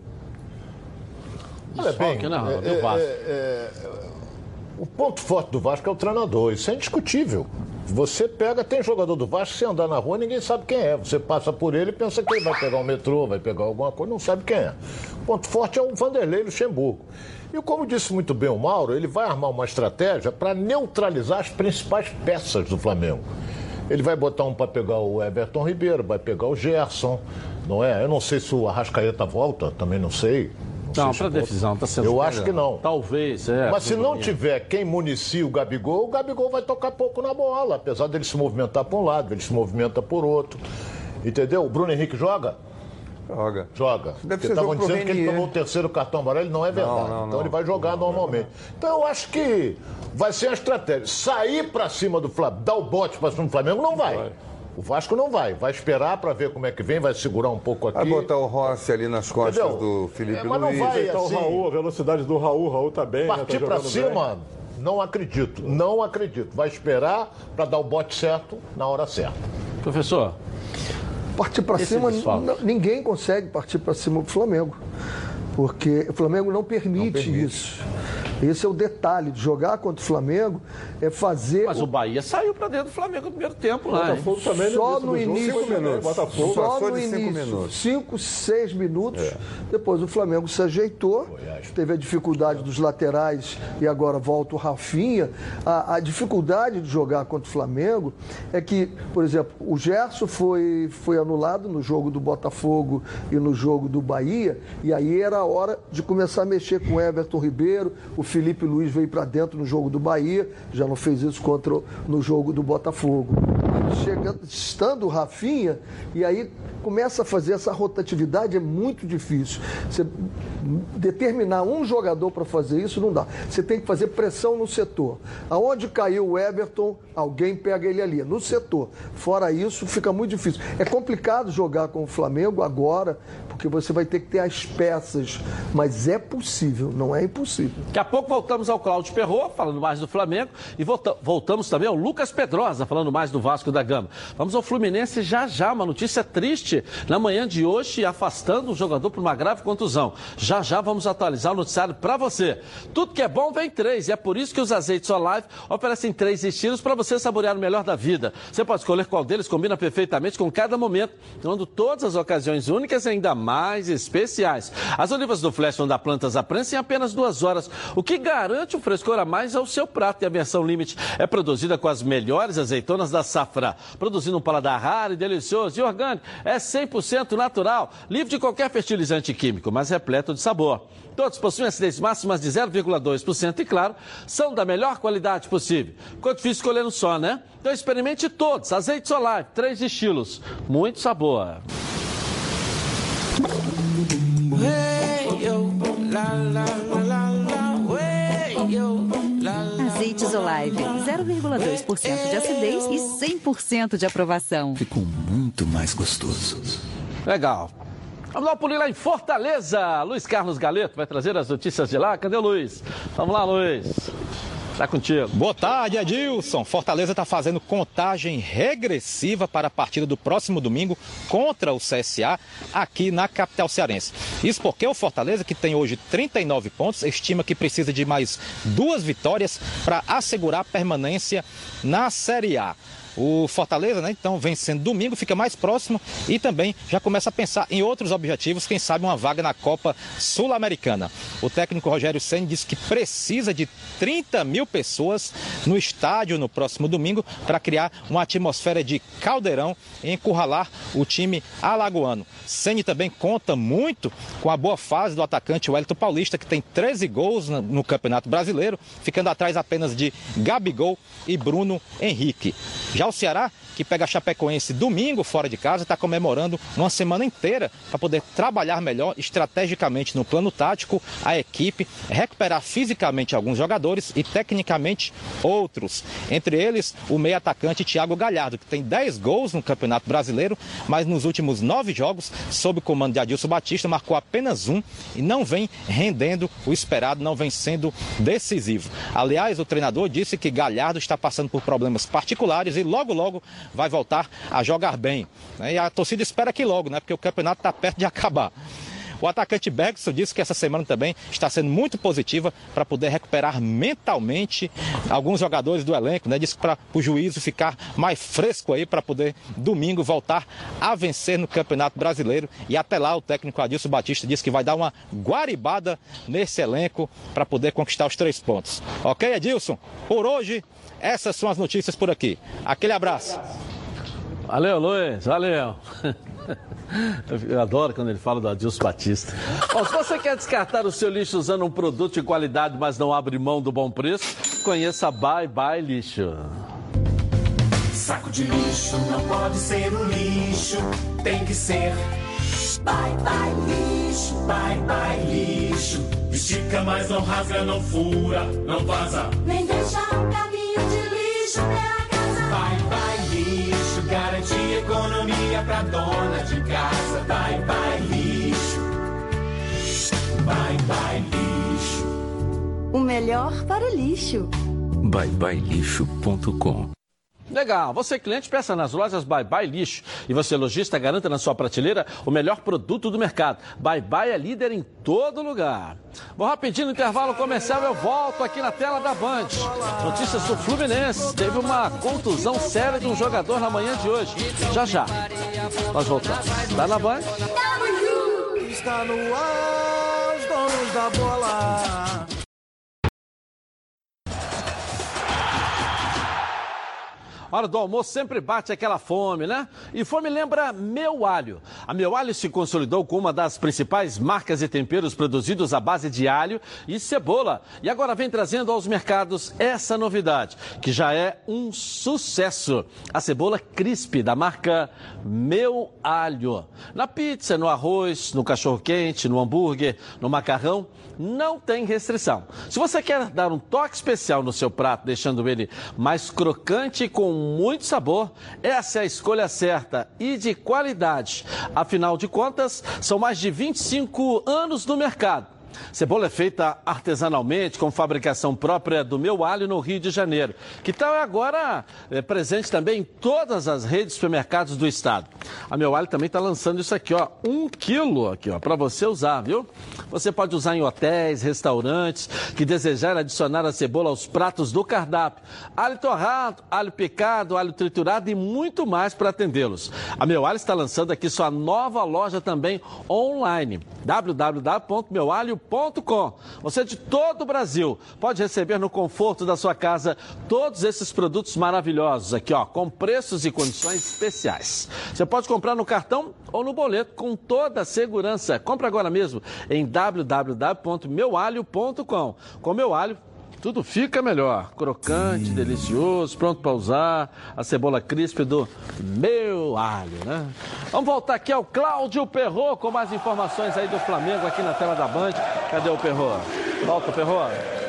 Olha bem, não, é, é, é, é, o ponto forte do Vasco é o treinador, isso é indiscutível. Você pega, tem jogador do Vasco, se andar na rua, ninguém sabe quem é. Você passa por ele e pensa que ele vai pegar um metrô, vai pegar alguma coisa, não sabe quem é. O ponto forte é o Vanderlei Luxemburgo. E como disse muito bem o Mauro, ele vai armar uma estratégia para neutralizar as principais peças do Flamengo. Ele vai botar um para pegar o Everton Ribeiro, vai pegar o Gerson, não é? Eu não sei se o Arrascaeta volta, também não sei. Não, para decisão está sendo. Eu acho que não. Talvez, é. Mas se não tiver quem municia o Gabigol, o Gabigol vai tocar pouco na bola, apesar dele se movimentar para um lado, ele se movimenta por outro. Entendeu? O Bruno Henrique joga? Joga. Joga. Deve estavam dizendo que ele tomou o terceiro cartão amarelo, não é verdade. Não, não, então ele vai jogar normalmente. Então eu acho que vai ser a estratégia. Sair para cima do Flamengo, dar o bote para cima do Flamengo, não vai. vai. O Vasco não vai. Vai esperar para ver como é que vem, vai segurar um pouco aqui. Vai botar o Rossi ali nas costas Entendeu? do Felipe é, mas Luiz. Não vai, assim, o Raul, a velocidade do Raul, o Raul tá bem. Partir né, tá para cima, bem. não acredito. Não acredito. Vai esperar para dar o bote certo na hora certa. Professor. Partir para cima, ninguém consegue partir para cima do Flamengo. Porque o Flamengo não permite, não permite. isso. Esse é o detalhe de jogar contra o Flamengo, é fazer. Mas o, Bahia saiu para dentro do Flamengo no primeiro tempo lá. Botafogo também só no início. Cinco minutos. Botafogo só no início. Cinco minutos. Cinco, seis minutos. É. Depois o Flamengo se ajeitou, teve a dificuldade dos laterais e agora volta o Rafinha. A, a dificuldade de jogar contra o Flamengo é que, por exemplo, o Gerson foi, foi anulado no jogo do Botafogo e no jogo do Bahia, e aí era a hora de começar a mexer com o Everton Ribeiro, o Felipe Luiz veio para dentro no jogo do Bahia, já não fez isso contra no jogo do Botafogo. Estando o Rafinha, e aí começa a fazer essa rotatividade, é muito difícil. Você determinar um jogador para fazer isso não dá. Você tem que fazer pressão no setor. Aonde caiu o Everton, alguém pega ele ali, no setor. Fora isso, fica muito difícil. É complicado jogar com o Flamengo agora, porque você vai ter que ter as peças, mas é possível, não é impossível. Daqui a pouco voltamos ao Cláudio Perro, falando mais do Flamengo, e volta, voltamos também ao Lucas Pedrosa, falando mais do Vasco da Gama. Vamos ao Fluminense já já, uma notícia triste na manhã de hoje, afastando o jogador por uma grave contusão. Já já vamos atualizar o noticiário para você. Tudo que é bom vem três, e é por isso que os azeites Olive oferecem três estilos para você saborear o melhor da vida. Você pode escolher qual deles combina perfeitamente com cada momento, tornando todas as ocasiões únicas e ainda mais especiais. As olivas do Flash vão dar plantas à prensa em apenas duas horas, o que garante um frescor a mais ao seu prato. E a versão Limite é produzida com as melhores azeitonas da safra, produzindo um paladar raro e delicioso e orgânico. É 100% natural, livre de qualquer fertilizante químico, mas repleto de sabor. Todos possuem acidez máximas de 0,2% e, claro, são da melhor qualidade possível. Ficou difícil escolher um só, né? Então experimente todos. Azeite solar, três estilos. Muito sabor. Azeites Olive, 0,2% de acidez e 100% de aprovação. Ficou muito mais gostoso. Legal. Vamos dar um pulinho lá em Fortaleza. Luiz Carlos Galeto vai trazer as notícias de lá. Cadê o Luiz? Vamos lá, Luiz. Tá contigo. Boa tarde, Edilson. Fortaleza está fazendo contagem regressiva para a partida do próximo domingo contra o CSA aqui na capital cearense. Isso porque o Fortaleza, que tem hoje 39 pontos, estima que precisa de mais duas vitórias para assegurar a permanência na Série A. O Fortaleza, né, então, vencendo domingo, fica mais próximo e também já começa a pensar em outros objetivos, quem sabe uma vaga na Copa Sul-Americana. O técnico Rogério Senna disse que precisa de 30 mil pessoas no estádio no próximo domingo para criar uma atmosfera de caldeirão e encurralar o time alagoano. Senna também conta muito com a boa fase do atacante Wellington Paulista, que tem 13 gols no Campeonato Brasileiro, ficando atrás apenas de Gabigol e Bruno Henrique. Já o Ceará que pega a Chapecoense domingo fora de casa, está comemorando uma semana inteira para poder trabalhar melhor estrategicamente no plano tático a equipe, recuperar fisicamente alguns jogadores e tecnicamente outros. Entre eles, o meio atacante Thiago Galhardo, que tem 10 gols no Campeonato Brasileiro, mas nos últimos nove jogos, sob o comando de Adilson Batista, marcou apenas um e não vem rendendo o esperado, não vem sendo decisivo. Aliás, o treinador disse que Galhardo está passando por problemas particulares e logo, logo vai voltar a jogar bem. Né? E a torcida espera que logo, né? porque o campeonato está perto de acabar. O atacante Bergson disse que essa semana também está sendo muito positiva para poder recuperar mentalmente alguns jogadores do elenco, né? Disse para o juízo ficar mais fresco aí para poder domingo voltar a vencer no Campeonato Brasileiro. E até lá o técnico Adilson Batista disse que vai dar uma guaribada nesse elenco para poder conquistar os três pontos. Ok, Adilson? Por hoje, essas são as notícias por aqui. Aquele abraço. Valeu, Luiz. Valeu. Eu adoro quando ele fala do Adilson Batista. Bom, se você quer descartar o seu lixo usando um produto de qualidade, mas não abre mão do bom preço, conheça Bye Bye Lixo. Saco de lixo não pode ser um lixo, tem que ser. Bye bye lixo, bye bye lixo. Estica, mas não rasga, não fura, não vaza. Nem deixa um caminho de lixo pela casa. Bye bye lixo, garantia economia pra dona de casa. Bye bye lixo, bye bye lixo. O melhor para o lixo. byebyelixo.com Legal, você cliente peça nas lojas Bye Bye Lixo e você lojista garanta na sua prateleira o melhor produto do mercado. Bye Bye é líder em todo lugar. Vou rapidinho no intervalo comercial, eu volto aqui na tela da Band. Notícias do Fluminense, teve uma contusão séria de um jogador na manhã de hoje. Já já, nós voltamos. Tá na Band? Está no ar, os donos da bola. Hora do almoço sempre bate aquela fome, né? E fome lembra Meu Alho. A Meu Alho se consolidou como uma das principais marcas e temperos produzidos à base de alho e cebola. E agora vem trazendo aos mercados essa novidade, que já é um sucesso. A cebola crisp da marca Meu Alho. Na pizza, no arroz, no cachorro-quente, no hambúrguer, no macarrão, não tem restrição. Se você quer dar um toque especial no seu prato, deixando ele mais crocante com muito sabor, essa é a escolha certa e de qualidade. Afinal de contas, são mais de 25 anos no mercado. Cebola é feita artesanalmente, com fabricação própria do Meu Alho no Rio de Janeiro, que tal é agora é, presente também em todas as redes de supermercados do estado. A Meu Alho também está lançando isso aqui, ó, um quilo aqui, ó, para você usar, viu? Você pode usar em hotéis, restaurantes, que desejar adicionar a cebola aos pratos do cardápio. Alho torrado, alho picado, alho triturado e muito mais para atendê-los. A Meu Alho está lançando aqui sua nova loja também online, www.meualho.com. Você de todo o Brasil pode receber no conforto da sua casa todos esses produtos maravilhosos aqui, ó, com preços e condições especiais. Você pode comprar no cartão ou no boleto com toda a segurança. Compre agora mesmo em www.meualho.com. Com meu alho tudo fica melhor. Crocante, delicioso, pronto para usar. A cebola crisp do meu alho, né? Vamos voltar aqui ao Cláudio Perro com mais informações aí do Flamengo aqui na tela da Band. Cadê o Perro? Volta, Perro.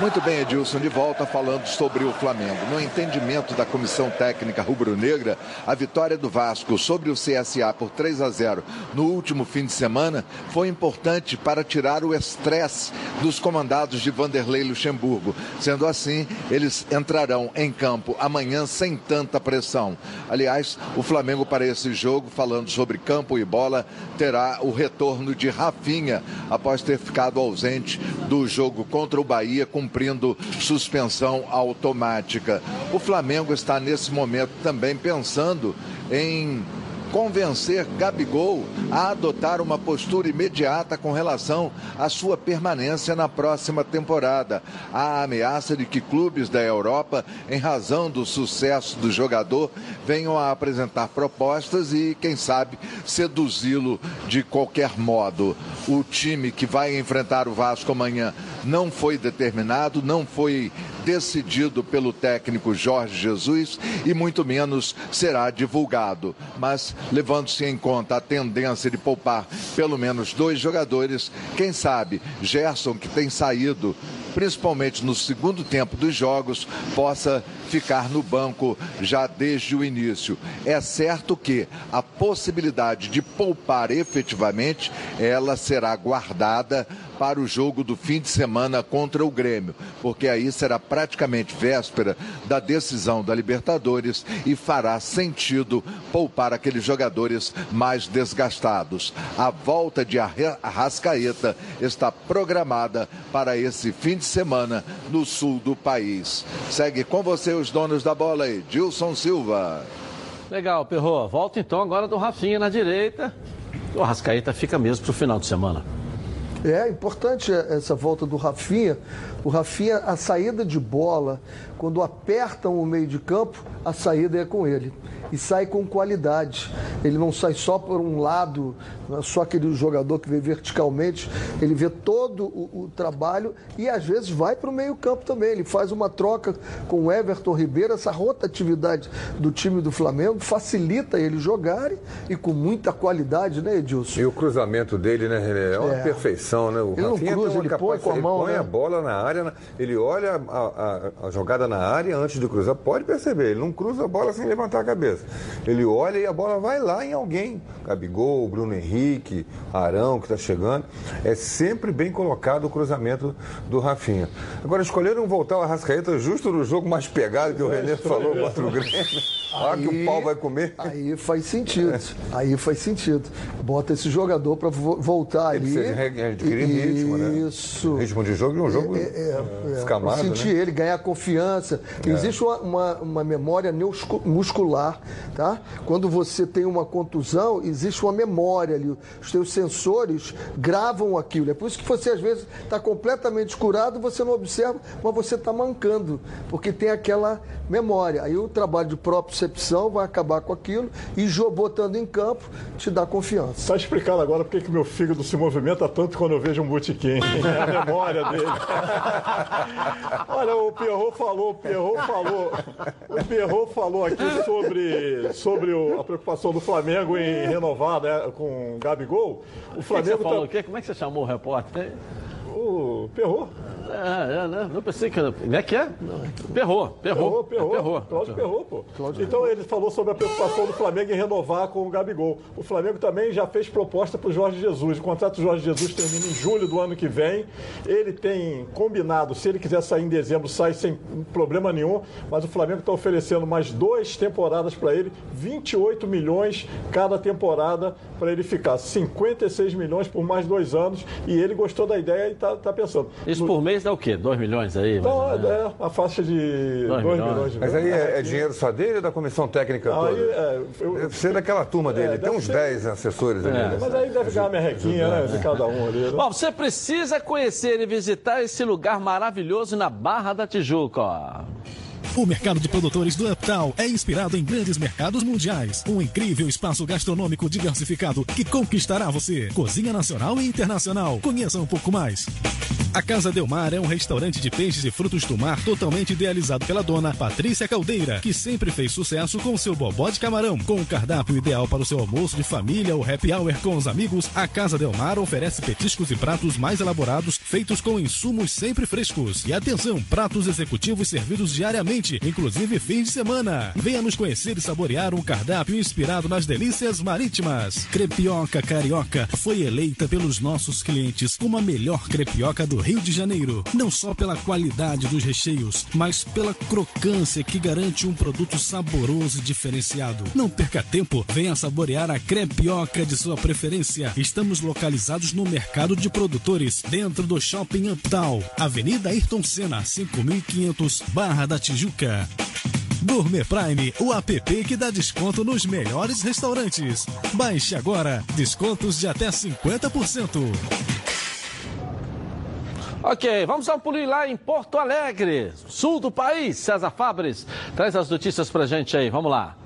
Muito bem, Edilson, de volta falando sobre o Flamengo. No entendimento da comissão técnica rubro-negra, a vitória do Vasco sobre o CSA por 3 a 0 no último fim de semana foi importante para tirar o estresse dos comandados de Vanderlei Luxemburgo. Sendo assim, eles entrarão em campo amanhã sem tanta pressão. Aliás, o Flamengo para esse jogo, falando sobre campo e bola, terá o retorno de Rafinha após ter ficado ausente do jogo contra o Bahia cumprindo suspensão automática. O Flamengo está nesse momento também pensando em convencer Gabigol a adotar uma postura imediata com relação à sua permanência na próxima temporada. Há a ameaça de que clubes da Europa, em razão do sucesso do jogador, venham a apresentar propostas e, quem sabe, seduzi-lo de qualquer modo. O time que vai enfrentar o Vasco amanhã não foi determinado, não foi decidido pelo técnico Jorge Jesus e muito menos será divulgado. Mas levando-se em conta a tendência de poupar pelo menos dois jogadores, quem sabe Gerson, que tem saído principalmente no segundo tempo dos jogos, possa ficar no banco já desde o início. É certo que a possibilidade de poupar efetivamente, ela será guardada para o jogo do fim de semana contra o Grêmio, porque aí será praticamente véspera da decisão da Libertadores e fará sentido poupar aqueles jogadores mais desgastados. A volta de Arrascaeta está programada para esse fim de semana no sul do país. Segue com você os donos da bola aí, Dilson Silva. Legal, Perro. Volta então agora do Rafinha na direita. O Arrascaeta fica mesmo pro final de semana. É importante essa volta do Rafinha. O Rafinha, a saída de bola, quando apertam o meio de campo, a saída é com ele. E sai com qualidade. Ele não sai só por um lado, não é só aquele jogador que vê verticalmente, ele vê todo o, o trabalho e às vezes vai para o meio campo também. Ele faz uma troca com o Everton Ribeiro, essa rotatividade do time do Flamengo facilita ele jogar e com muita qualidade, né, Edilson? E o cruzamento dele, né, René? É uma É. perfeição, né? O Ele não Rafinha cruza, tem uma ele põe com a mão, Ele põe né? a bola na área, na- ele olha a, a- a jogada na área antes de cruzar. Pode perceber, ele não cruza a bola sem levantar a cabeça. Ele olha e a bola vai lá em alguém. Gabigol, Bruno Henrique, Arão, que está chegando. É sempre bem colocado o cruzamento do Rafinha. Agora, escolheram voltar o Arrascaeta justo no jogo mais pegado que o René falou contra o Grêmio. Olha que o pau vai comer. Aí faz sentido. Aí faz sentido. Bota esse jogador para voltar Ele ali. re- adquirir ritmo, né? Isso. Ritmo de jogo e um jogo É, é, é, escamado, pra sentir né? ele, ganhar confiança. É. Existe uma, uma, uma memória muscular, tá? Quando você tem uma contusão, existe uma memória ali. Os teus sensores gravam aquilo. É por isso que você, às vezes, está completamente curado, você não observa, mas você está mancando, porque tem aquela memória. Aí o trabalho de propriocepção vai acabar com aquilo e jo- botando em campo te dá confiança. Está explicado agora porque que meu fígado se movimenta tanto quando eu vejo um botiquim. É a memória dele. Olha, o Pierrot falou, o Pierrot falou, o Pierrot falou aqui sobre, sobre o- a preocupação do Flamengo em renovar né, com o Gabigol. O O que, que Flamengo você falou? tá- O quê? Como é que você chamou o repórter? O Perrot. É, é, né? Não pensei que. Como é que é? Perrou, perrou. Perrot. Perrou. Cláudio Perrot, pô. Então ele falou sobre a preocupação do Flamengo em renovar com o Gabigol. O Flamengo também já fez proposta para o Jorge Jesus. O contrato do Jorge Jesus termina em julho do ano que vem. Ele tem combinado, se ele quiser sair em dezembro, sai sem problema nenhum. Mas o Flamengo está oferecendo mais duas temporadas para ele, 28 milhões cada temporada para ele ficar. 56 milhões por mais dois anos. E ele gostou da ideia e está pensando. Isso por mês dá o quê? 2 milhões aí? Então, menos? é a faixa de 2 milhões. milhões. de Mas aí é, é dinheiro só dele ou da comissão técnica toda? Aí, é, eu- Deve ser daquela turma dele. É, Tem uns ser. 10 assessores ali. É. né? Mas aí deve ganhar uma merrequinha, né? De cada um ali. né? Bom, você precisa conhecer e visitar esse lugar maravilhoso na Barra da Tijuca, ó. O mercado de produtores do Uptown é inspirado em grandes mercados mundiais. Um incrível espaço gastronômico diversificado que conquistará você. Cozinha nacional e internacional. Conheça um pouco mais. A Casa Del Mar é um restaurante de peixes e frutos do mar totalmente idealizado pela dona Patrícia Caldeira, que sempre fez sucesso com seu bobó de camarão. Com o cardápio ideal para o seu almoço de família ou happy hour com os amigos, a Casa Del Mar oferece petiscos e pratos mais elaborados, feitos com insumos sempre frescos. E atenção, pratos executivos servidos diariamente, inclusive fins de semana. Venha nos conhecer e saborear um cardápio inspirado nas delícias marítimas. Crepioca Carioca foi eleita pelos nossos clientes como a melhor crepioca do Rio de Janeiro. Não só pela qualidade dos recheios, mas pela crocância que garante um produto saboroso e diferenciado. Não perca tempo, venha saborear a crepioca de sua preferência. Estamos localizados no mercado de produtores, dentro do Shopping Uptown, Avenida Ayrton Senna, 5500, Barra da Tijuca. Gourmet Prime, o app que dá desconto nos melhores restaurantes. Baixe agora, descontos de até 50%. Ok, vamos dar um lá em Porto Alegre, sul do país. César Fabres traz as notícias pra gente aí, vamos lá.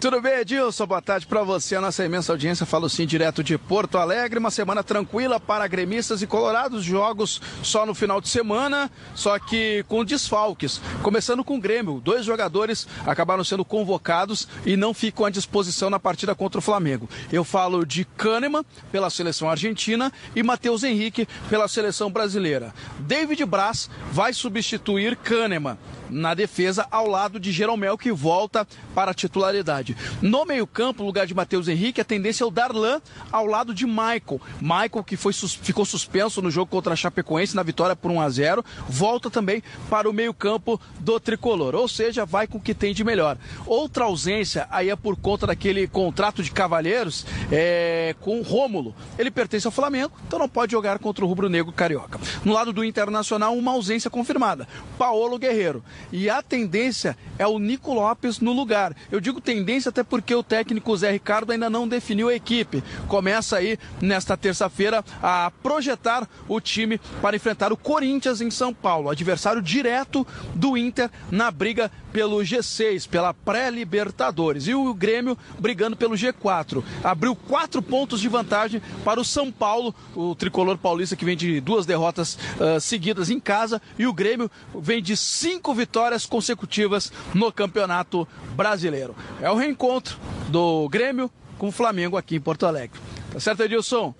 Tudo bem, Edilson? Boa tarde para você, a nossa imensa audiência. Falo sim direto de Porto Alegre. Uma semana tranquila para gremistas e colorados. Jogos só no final de semana, só que com desfalques. Começando com o Grêmio. Dois jogadores acabaram sendo convocados e não ficam à disposição na partida contra o Flamengo. Eu falo de Kahneman, pela seleção argentina, e Matheus Henrique, pela seleção brasileira. David Braz vai substituir Kahneman na defesa ao lado de Jeromel, que volta para a titularidade. No meio-campo, lugar de Matheus Henrique, a tendência é o Darlan ao lado de Michael. Michael, que foi, ficou suspenso no jogo contra a Chapecoense na vitória por 1 a 0 volta também para o meio-campo do tricolor. Ou seja, vai com o que tem de melhor. Outra ausência aí é por conta daquele contrato de cavalheiros é, com o Rômulo. Ele pertence ao Flamengo, então não pode jogar contra o Rubro Negro Carioca. No lado do Internacional, uma ausência confirmada. Paolo Guerreiro. E a tendência é o Nico Lopes no lugar. Eu digo tendência até porque o técnico Zé Ricardo ainda não definiu a equipe. Começa aí nesta terça-feira a projetar o time para enfrentar o Corinthians em São Paulo, adversário direto do Inter na briga pelo G6, pela pré-Libertadores. E o Grêmio brigando pelo G4. Abriu quatro pontos de vantagem para o São Paulo, o tricolor paulista que vem de duas derrotas ah, seguidas em casa, e o Grêmio vem de cinco vitórias consecutivas no Campeonato Brasileiro. É o reencontro do Grêmio com o Flamengo aqui em Porto Alegre. Tá certo, Edilson?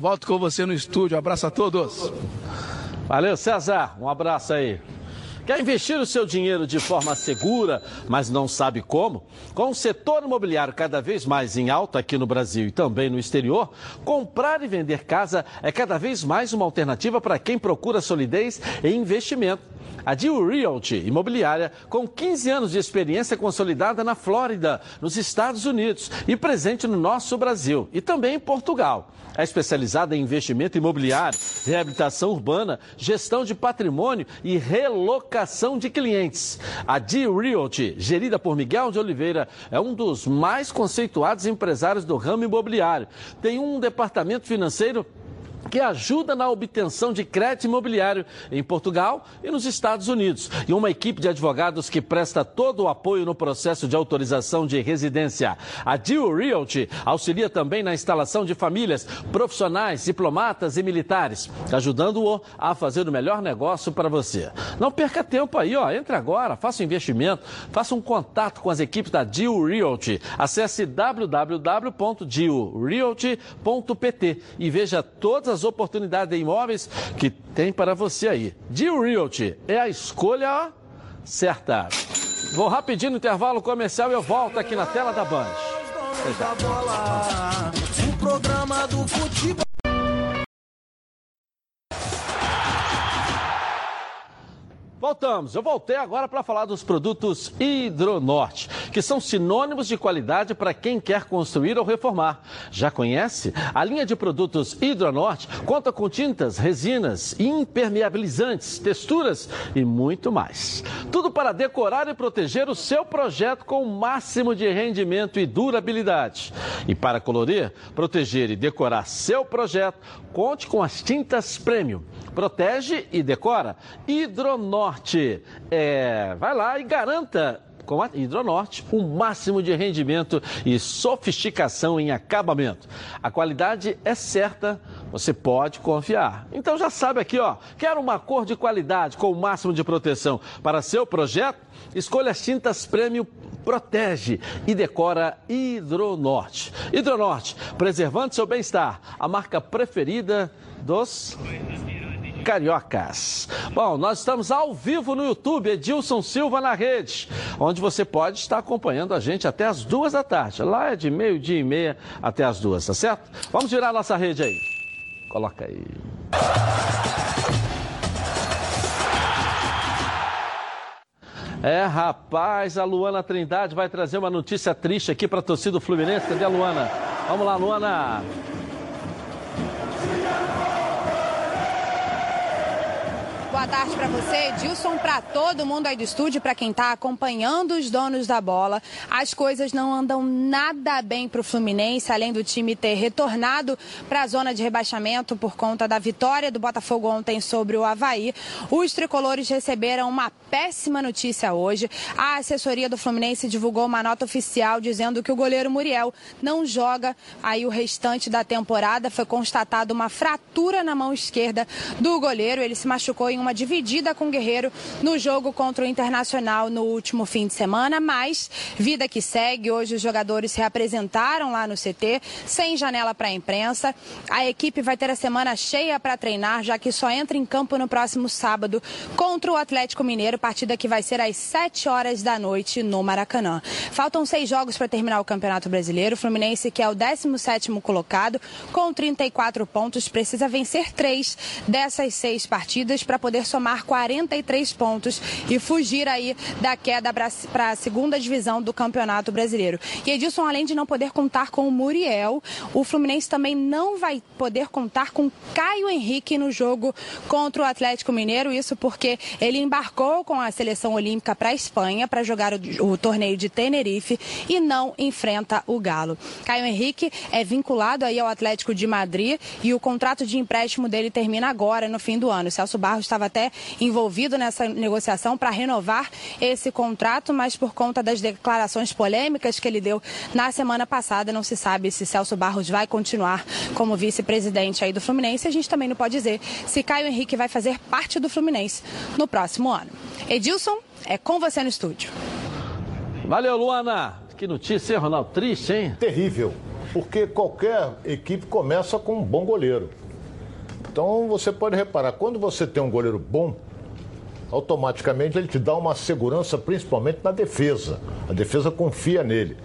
Volto com você no estúdio. Abraço a todos. Valeu, César. Um abraço aí. Quer investir o seu dinheiro de forma segura, mas não sabe como? Com o setor imobiliário cada vez mais em alta aqui no Brasil e também no exterior, comprar e vender casa é cada vez mais uma alternativa para quem procura solidez e investimento. A Deal Realty Imobiliária, com 15 anos de experiência consolidada na Flórida, nos Estados Unidos e presente no nosso Brasil e também em Portugal. É especializada em investimento imobiliário, reabilitação urbana, gestão de patrimônio e relocação de clientes. A Deal Realty, gerida por Miguel de Oliveira, é um dos mais conceituados empresários do ramo imobiliário. Tem um departamento financeiro que ajuda na obtenção de crédito imobiliário em Portugal e nos Estados Unidos. E uma equipe de advogados que presta todo o apoio no processo de autorização de residência. A Deal Realty auxilia também na instalação de famílias, profissionais, diplomatas e militares, ajudando-o a fazer o melhor negócio para você. Não perca tempo aí, ó. Entre agora, faça um investimento, faça um contato com as equipes da Deal Realty. Acesse www.dealrealty.pt e veja todas as oportunidades de imóveis que tem para você aí. Deal Realty é a escolha certa. Vou rapidinho no intervalo comercial e eu volto aqui na tela da Band. Já. O programa do futebol. Voltamos. Eu voltei agora para falar dos produtos Hidronorte, que são sinônimos de qualidade para quem quer construir ou reformar. Já conhece? A linha de produtos Hidronorte conta com tintas, resinas, impermeabilizantes, texturas e muito mais. Tudo para decorar e proteger o seu projeto com o máximo de rendimento e durabilidade. E para colorir, proteger e decorar seu projeto, conte com as tintas Premium. Protege e decora Hidronorte. É, vai lá e garanta com a Hidronorte o máximo de rendimento e sofisticação em acabamento. A qualidade é certa, você pode confiar. Então já sabe aqui, ó, quer uma cor de qualidade com o máximo de proteção para seu projeto? Escolha as tintas Premium Protege e decora Hidronorte. Hidronorte, preservando seu bem-estar, a marca preferida dos cariocas. Bom, nós estamos ao vivo no YouTube, Edilson Silva na rede, onde você pode estar acompanhando a gente até as duas da tarde. Lá é de meio-dia e meia até as duas, tá certo? Vamos virar nossa rede aí. Coloca aí. É, rapaz, a Luana Trindade vai trazer uma notícia triste aqui para a torcida do Fluminense. Cadê a Luana? Vamos lá, Luana. Boa tarde para você, Edilson, para todo mundo aí do estúdio, para quem está acompanhando os donos da bola. As coisas não andam nada bem para o Fluminense, além do time ter retornado para a zona de rebaixamento por conta da vitória do Botafogo ontem sobre o Havaí. Os tricolores receberam uma péssima notícia hoje. A assessoria do Fluminense divulgou uma nota oficial dizendo que o goleiro Muriel não joga aí o restante da temporada. Foi constatada uma fratura na mão esquerda do goleiro. Ele se machucou em uma dividida com o Guerreiro no jogo contra o Internacional no último fim de semana, mas vida que segue. Hoje os jogadores se reapresentaram lá no CT, sem janela para a imprensa. A equipe vai ter a semana cheia para treinar, já que só entra em campo no próximo sábado contra o Atlético Mineiro, partida que vai ser às 7 horas da noite no Maracanã. Faltam seis jogos para terminar o Campeonato Brasileiro. O Fluminense, que é o 17º colocado, com 34 pontos, precisa vencer três dessas seis partidas para poder somar 43 pontos e fugir aí da queda para a segunda divisão do Campeonato Brasileiro. E Edilson, além de não poder contar com o Muriel, o Fluminense também não vai poder contar com Caio Henrique no jogo contra o Atlético Mineiro. Isso porque ele embarcou com a seleção olímpica para a Espanha para jogar o, o torneio de Tenerife e não enfrenta o Galo. Caio Henrique é vinculado aí ao Atlético de Madrid e o contrato de empréstimo dele termina agora, no fim do ano. Celso Barros estava até envolvido nessa negociação para renovar esse contrato, mas por conta das declarações polêmicas que ele deu na semana passada, não se sabe se Celso Barros vai continuar como vice-presidente aí do Fluminense. A gente também não pode dizer se Caio Henrique vai fazer parte do Fluminense no próximo ano. Edilson, é com você no estúdio. Valeu, Luana. Que notícia, hein, Ronaldo? Triste, hein? Terrível. Porque qualquer equipe começa com um bom goleiro. Então você pode reparar, quando você tem um goleiro bom, automaticamente ele te dá uma segurança, principalmente na defesa. A defesa confia nele.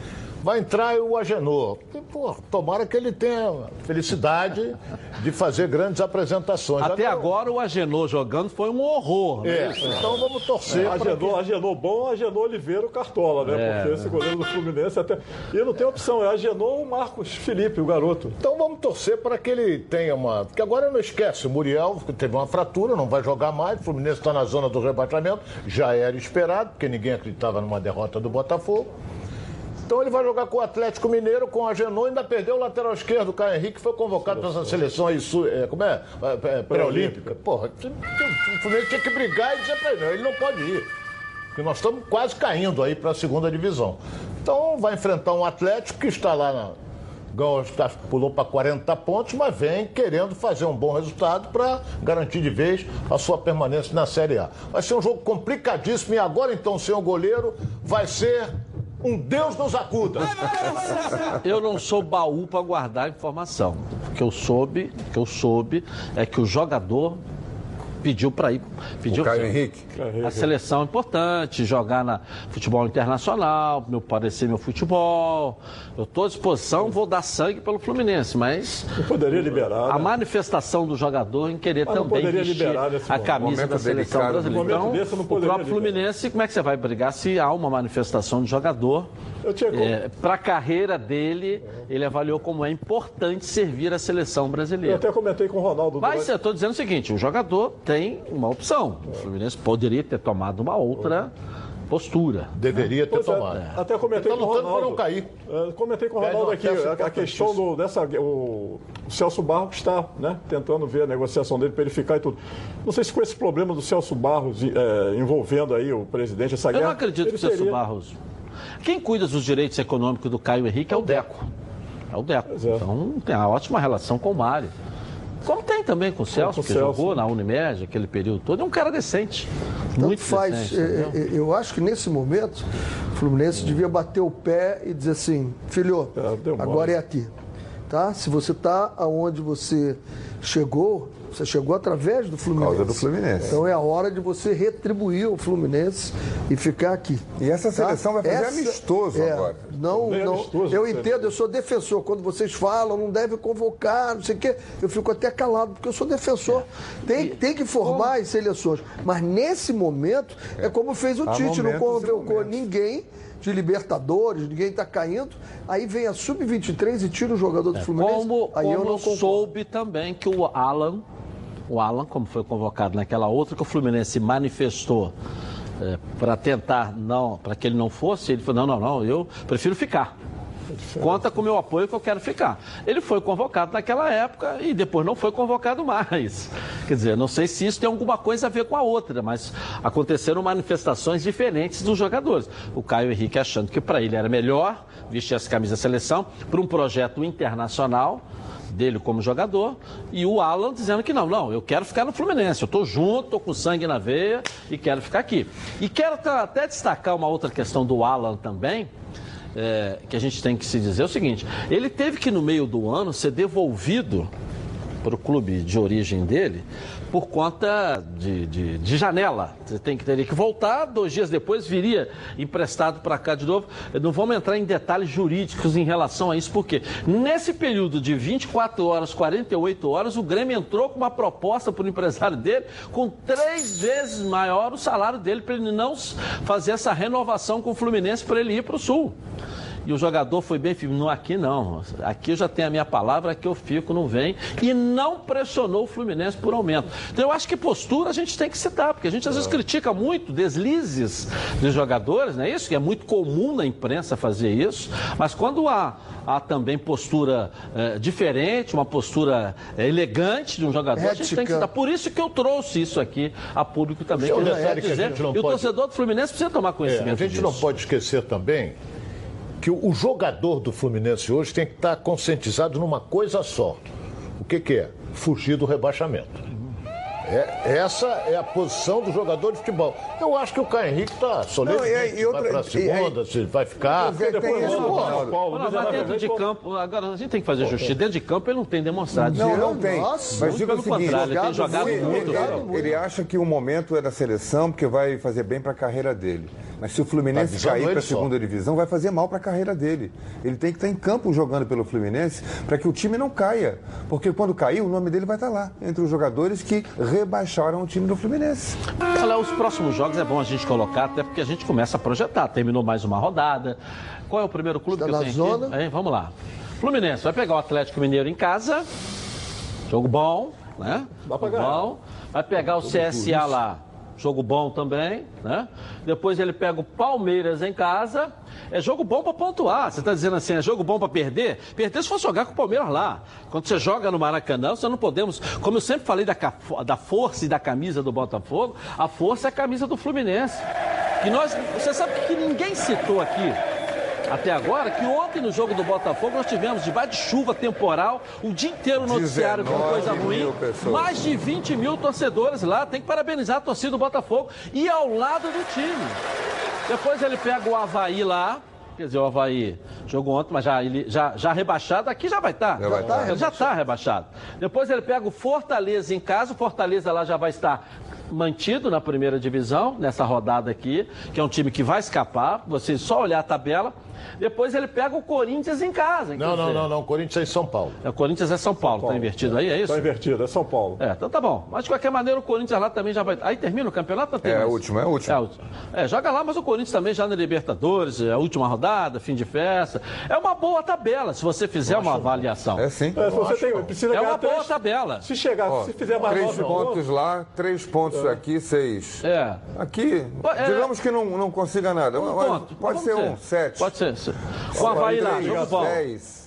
Vai entrar o Agenor. E, pô, tomara que ele tenha felicidade de fazer grandes apresentações. Até agora o Agenor jogando foi um horror. É, né? então vamos torcer. É, para Agenor, Agenor bom, Agenor Oliveira o Cartola, né? É. Porque esse goleiro do Fluminense até. E não tem opção, é Agenor ou Marcos Felipe, o garoto. Então vamos torcer para que ele tenha uma. Porque agora não esquece, o Muriel que teve uma fratura, não vai jogar mais. O Fluminense está na zona do rebaixamento, já era esperado, porque ninguém acreditava numa derrota do Botafogo. Então ele vai jogar com o Atlético Mineiro, com a Genô, ainda perdeu o lateral esquerdo, o Caio Henrique, que foi convocado para essa seleção aí, é, como é? É, é, Pré-olímpica. Porra, o Fluminense tinha que brigar e dizer para ele, não, ele não pode ir. Porque nós estamos quase caindo aí para a segunda divisão. Então vai enfrentar um Atlético que está lá na. pulou para 40 pontos, mas vem querendo fazer um bom resultado para garantir de vez a sua permanência na Série A. Vai ser um jogo complicadíssimo e agora então, sem o goleiro, vai ser um Deus nos acuda. Eu não sou baú para guardar informação. O que eu soube, o que eu soube é que o jogador pediu para ir, pediu O Caio. Henrique? A seleção é importante, jogar na futebol internacional, meu parecer meu futebol. Eu estou à disposição, vou dar sangue pelo Fluminense, mas Não poderia liberar. a né? manifestação do jogador em querer Mas também poderia vestir liberar nesse a camisa da seleção delicado, brasileira. Então, desse, o próprio liberar. Fluminense, como é que você vai brigar se há uma manifestação de jogador? Eu tinha como- para a carreira dele, ele avaliou como é importante servir a seleção Eu brasileira. até comentei com o Ronaldo. Mas durante- eu estou dizendo o seguinte: o jogador tem uma opção. O Fluminense poderia ter tomado uma outra postura. Deveria ter Pois é, tomado. Até comentei tá com o lutando Ronaldo. para não cair. É, comentei com o Ronaldo aqui a, a questão do, dessa. O, o Celso Barros está né, tentando ver a negociação dele para ele ficar e tudo. Não sei se com esse problema do Celso Barros é, envolvendo aí o presidente, essa Eu guerra. não acredito que o Celso seria- Barros. Quem cuida dos direitos econômicos do Caio Henrique é o Deco. É o Deco. Então tem uma ótima relação com o Mário. Como tem também com o Celso, com o que Celso. jogou na Unimed aquele período todo. É um cara decente. Tanto muito faz. decente. É, é, eu acho que nesse momento o Fluminense devia bater o pé e dizer assim, filho, mole. agora é aqui. Tá? Se você está aonde você chegou, você chegou através do Fluminense. causa do Fluminense. Então é a hora de você retribuir o Fluminense e ficar aqui. E essa seleção vai fazer amistoso é, agora. Não, não. amistoso, eu entendo, eu sou defensor. Quando vocês falam, não deve convocar, não sei o quê, eu fico até calado, porque eu sou defensor. Tem, tem que formar as seleções. Mas nesse momento, é, como fez o Há Tite, não e convocou ninguém de Libertadores, ninguém está caindo. Aí vem a Sub-23 e tira o jogador do Fluminense. É, Como, aí eu como não concordo. soube também que o Alan, o Alan, como foi convocado naquela outra que o Fluminense manifestou para tentar não, para que ele não fosse, ele falou: não, não, não, eu prefiro ficar. Conta com o meu apoio que eu quero ficar. Ele foi convocado naquela época e depois não foi convocado mais. Quer dizer, não sei se isso tem alguma coisa a ver com a outra, mas aconteceram manifestações diferentes dos jogadores. O Caio Henrique achando que para ele era melhor vestir essa camisa da seleção para um projeto internacional dele como jogador e o Alan dizendo que não, não, eu quero ficar no Fluminense, eu estou junto, estou com sangue na veia e quero ficar aqui. E quero até destacar uma outra questão do Alan também, é, que a gente tem que se dizer é o seguinte: ele teve que no meio do ano ser devolvido para o clube de origem dele por conta de, de, de janela. Você tem que teria que voltar, dois dias depois viria emprestado para cá de novo. Não vamos entrar em detalhes jurídicos em relação a isso, porque nesse período de 24 horas, 48 horas, o Grêmio entrou com uma proposta para o empresário dele com três vezes maior o salário dele para ele não fazer essa renovação com o Fluminense para ele ir para o Sul. E o jogador foi bem firme. Não, aqui não. Aqui eu já tenho a minha palavra, aqui eu fico, não vem. E não pressionou o Fluminense por aumento. Então eu acho que postura a gente tem que citar, porque a gente às vezes critica muito deslizes de jogadores, não é isso? Que é muito comum na imprensa fazer isso. Mas quando há, há também postura eh, diferente, uma postura eh, elegante de um jogador, a gente tem que Ética. citar. Por isso que eu trouxe isso aqui a público também. Um que eu quero que a dizer, gente não e o pode- torcedor do Fluminense precisa tomar É, conhecimento a gente disso. não pode esquecer também que o, jogador do Fluminense hoje tem que estar conscientizado numa coisa só. O que, que é? Fugir do rebaixamento. É, essa é a posição do jogador de futebol. Eu acho que o Caio Henrique está. Não, e se outra- vai para a e segunda, se vai ficar. Tem Depois isso. Olha, mas dentro de campo, agora a gente tem que fazer justiça. Dentro de campo ele não tem demonstrado. Não, não tem. Nossa, Mas diga o seguinte, ele tem jogado ele, muito. ele- ele acha que o momento é da seleção porque vai fazer bem para a carreira dele. Mas se o Tá Fluminense visando cair para a só. segunda divisão, vai fazer mal para a carreira dele. Ele tem que estar em campo jogando pelo Fluminense para que o time não caia. Porque quando cair, o nome dele vai estar lá, entre os jogadores que rebaixaram o time do Fluminense. Olha, os próximos jogos é bom a gente colocar, até porque a gente começa a projetar. Terminou mais uma rodada. Qual é o primeiro clube Está que eu na tenho zona. aqui? Hein, vamos lá. Fluminense vai pegar o Atlético Mineiro em casa. Jogo bom, né? Dá pra Jogo ganhar. bom. Vai pegar o CSA lá. Jogo bom também, né? Depois ele pega o Palmeiras em casa. É jogo bom para pontuar. Você está dizendo assim, é jogo bom para perder? Perder se for jogar com o Palmeiras lá. Quando você joga no Maracanã, você não podemos. Como eu sempre falei da, da força e da camisa do Botafogo, a força é a camisa do Fluminense. Que nós, você sabe que ninguém citou aqui até agora que ontem no jogo do Botafogo nós tivemos debaixo de chuva temporal, o dia inteiro no noticiário com 19 coisa ruim, pessoas. mais de 20 mil torcedores lá, tem que parabenizar a torcida do Botafogo e ao lado do time. Depois ele pega o Havaí lá, quer dizer, o Havaí jogou ontem, mas já, ele, já, já rebaixado, aqui já vai estar. Já vai estar. Ele já está rebaixado. Depois ele pega o Fortaleza em casa, o Fortaleza lá já vai estar mantido na primeira divisão, nessa rodada aqui, que é um time que vai escapar, você só olhar a tabela. Depois ele pega o Corinthians em casa. Não, não, não, não. Corinthians é em São Paulo. é, O Corinthians é São Paulo, tá invertido aí, é isso? Está invertido, é São Paulo. É, então tá bom. Mas de qualquer maneira o Corinthians lá também já vai. Aí termina o campeonato, não tem É a mais? última, é a última. É, a última. É, joga lá, mas o Corinthians também já na Libertadores, é a última rodada, fim de festa. É uma boa tabela, se você fizer uma avaliação. É sim. É, se você tem, precisa É uma boa três- tabela. Se chegar, Ó, se fizer mais três pontos lá, três pontos aqui, seis. É. Aqui, É. digamos que não, não consiga nada. Um mas ponto. Pode Mas ser vamos um, sete. Pode ser. O Havaí lá, jogo bom.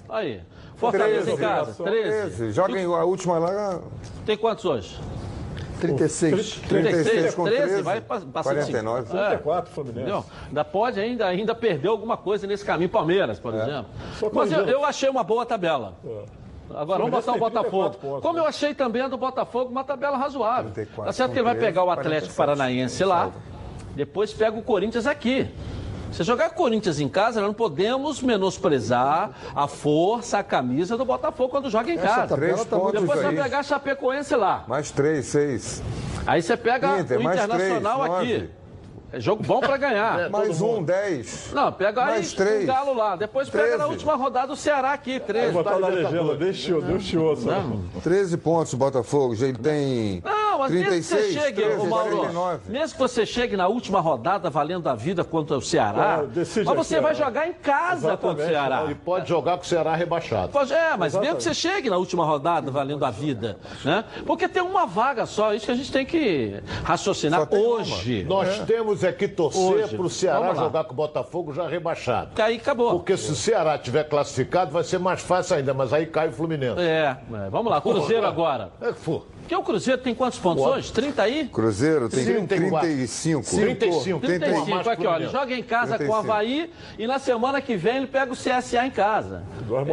Aí. Fortaleza em casa, obrigação. 13. 13. Joguem a última lá, Tem quantos hoje? 36. 36 com 13, 13, vai pa- passar 49. 34 Fluminense. Entendeu? Ainda pode ainda, ainda perder alguma coisa nesse caminho. Palmeiras, por exemplo. Só Mas eu, eu achei uma boa tabela. Agora vamos Fluminense botar o tem 34 Botafogo. pontos, Como né? eu achei também a do Botafogo uma tabela razoável. 34 Tá certo que ele vai com pegar o 13, Atlético 47, Paranaense lá, depois pega o Corinthians aqui. Você jogar Corinthians em casa, nós não podemos menosprezar a força, a camisa do Botafogo quando joga em Essa casa. tá muito Depois você vai pegar Chapecoense lá. Mais três, seis. Aí você pega Inter, o Internacional três, aqui. nove. É jogo bom pra ganhar. Mais um, dez. Não, pega aí Mais três. o Galo lá. Depois pega na última rodada o Ceará aqui, 13. Vou botar na legenda, deixou, deixou. Não. 13 pontos o Botafogo. Já ele tem Não, mas 36, mesmo que você chegue, 13, ô Mauro, 49. mesmo que você chegue na última rodada valendo a vida contra o Ceará, É, mas você vai jogar em casa contra o Ceará. Ele pode jogar com o Ceará rebaixado. Pode- É, mas mesmo que você chegue na última rodada valendo a vida, né? Porque tem uma vaga só, isso que a gente tem que raciocinar hoje. Nós temos é que torcer Hoje. para o Ceará jogar com o Botafogo já rebaixado. Aí acabou. Porque se o Ceará tiver classificado, vai ser mais fácil ainda, mas aí cai o Fluminense. É, é, vamos lá, Cruzeiro agora. É que for. Porque o Cruzeiro tem quantos pontos Boa. hoje? 30 aí? Cruzeiro tem 34. 35. 35. 35, aqui, olha, ele joga em casa com o 35. Havaí e na semana que vem ele pega o CSA em casa.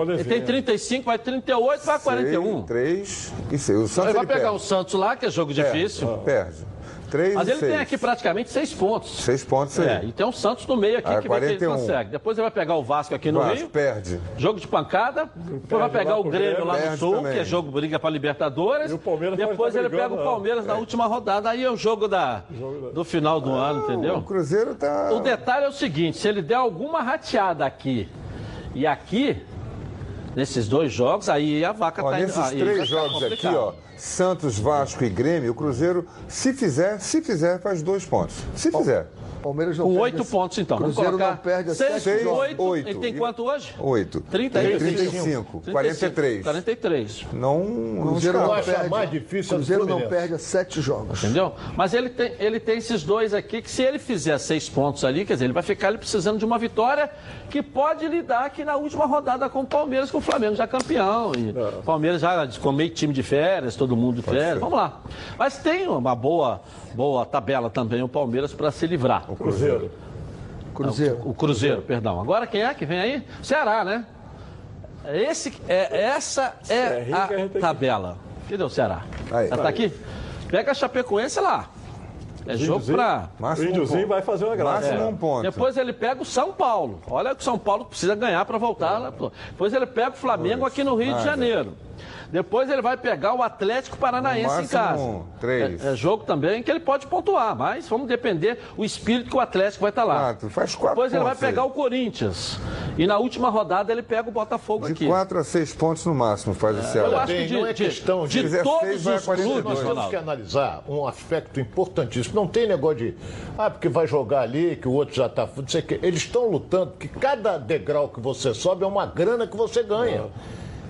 Ele tem 35, vai 38, vai 41. 3 e 6. O Santos Ele vai ele pegar perde. o Santos lá, que é jogo difícil. Perde. 3 Mas e ele tem 6. aqui praticamente seis pontos. 6 pontos aí. É, e tem o Santos no meio aqui Ah, que vai ver se ele 41. consegue. Depois ele vai pegar o Vasco aqui no Vasco Rio. perde. Jogo de pancada. Depois vai pegar o o Grêmio Grêmio, lá no Sul, também. que é jogo briga para Libertadores. E o Palmeiras Depois tá ele pega o não. Palmeiras na última rodada. Aí é o jogo da, do final do ano, O entendeu? Cruzeiro tá. O detalhe é o seguinte: se ele der alguma rateada aqui e aqui, nesses dois jogos, aí a vaca Ó, tá nesses aí três jogos aqui, complicado. ó, Santos, Vasco e Grêmio, o Cruzeiro, se fizer, se fizer, faz dois pontos. Se fizer. Palmeiras não Com perde oito a- pontos, então. Vamos Cruzeiro colocar não perde a seis, sete jogos. oito. Oito. Ele tem quanto hoje? Oito. 30 Tem e 35. 43. 43. Não, não Cruzeiro Eu não acho a perde. mais difícil Cruzeiro não perde a sete jogos. Entendeu? Mas ele tem, ele tem esses dois aqui que se ele fizer seis pontos ali, quer dizer, ele vai ficar ali precisando de uma vitória que pode lhe dar aqui na última rodada com o Palmeiras, com o Flamengo já campeão. E o Palmeiras já com meio time de férias, todo mundo de férias. Vamos lá. Mas tem uma boa, boa tabela também o Palmeiras para se livrar. O Cruzeiro. Cruzeiro. O Cruzeiro, perdão. Agora quem é que vem aí? Ceará, né? Esse, é, essa é que a tabela. Cadê o Ceará? Aí. Já tá aqui? Pega a Chapecoense lá. É jogo pra. O um Índiozinho ponto. vai fazer uma graça. Máximo É. um ponto. Depois ele pega o São Paulo. Olha que o São Paulo precisa ganhar para voltar. lá, pô. Depois ele pega o Flamengo aqui no Rio de. Janeiro. Depois ele vai pegar o Atlético Paranaense em casa. um, três. É, é jogo também que ele pode pontuar, mas vamos depender o espírito que o Atlético vai estar lá. Quatro, faz quatro Depois ele vai pontos aí. pegar o Corinthians. E na última rodada ele pega o Botafogo De aqui. 4 a 6 pontos no máximo faz o Ceará. Eu acho que de, não é de- questão de- de fizer todos seis, os 42. clubes, Nós temos que analisar um aspecto importantíssimo. Não tem negócio de, ah, porque vai jogar ali, que o outro já está. Não sei o quê. Eles estão lutando, porque cada degrau que você sobe é uma grana que você ganha.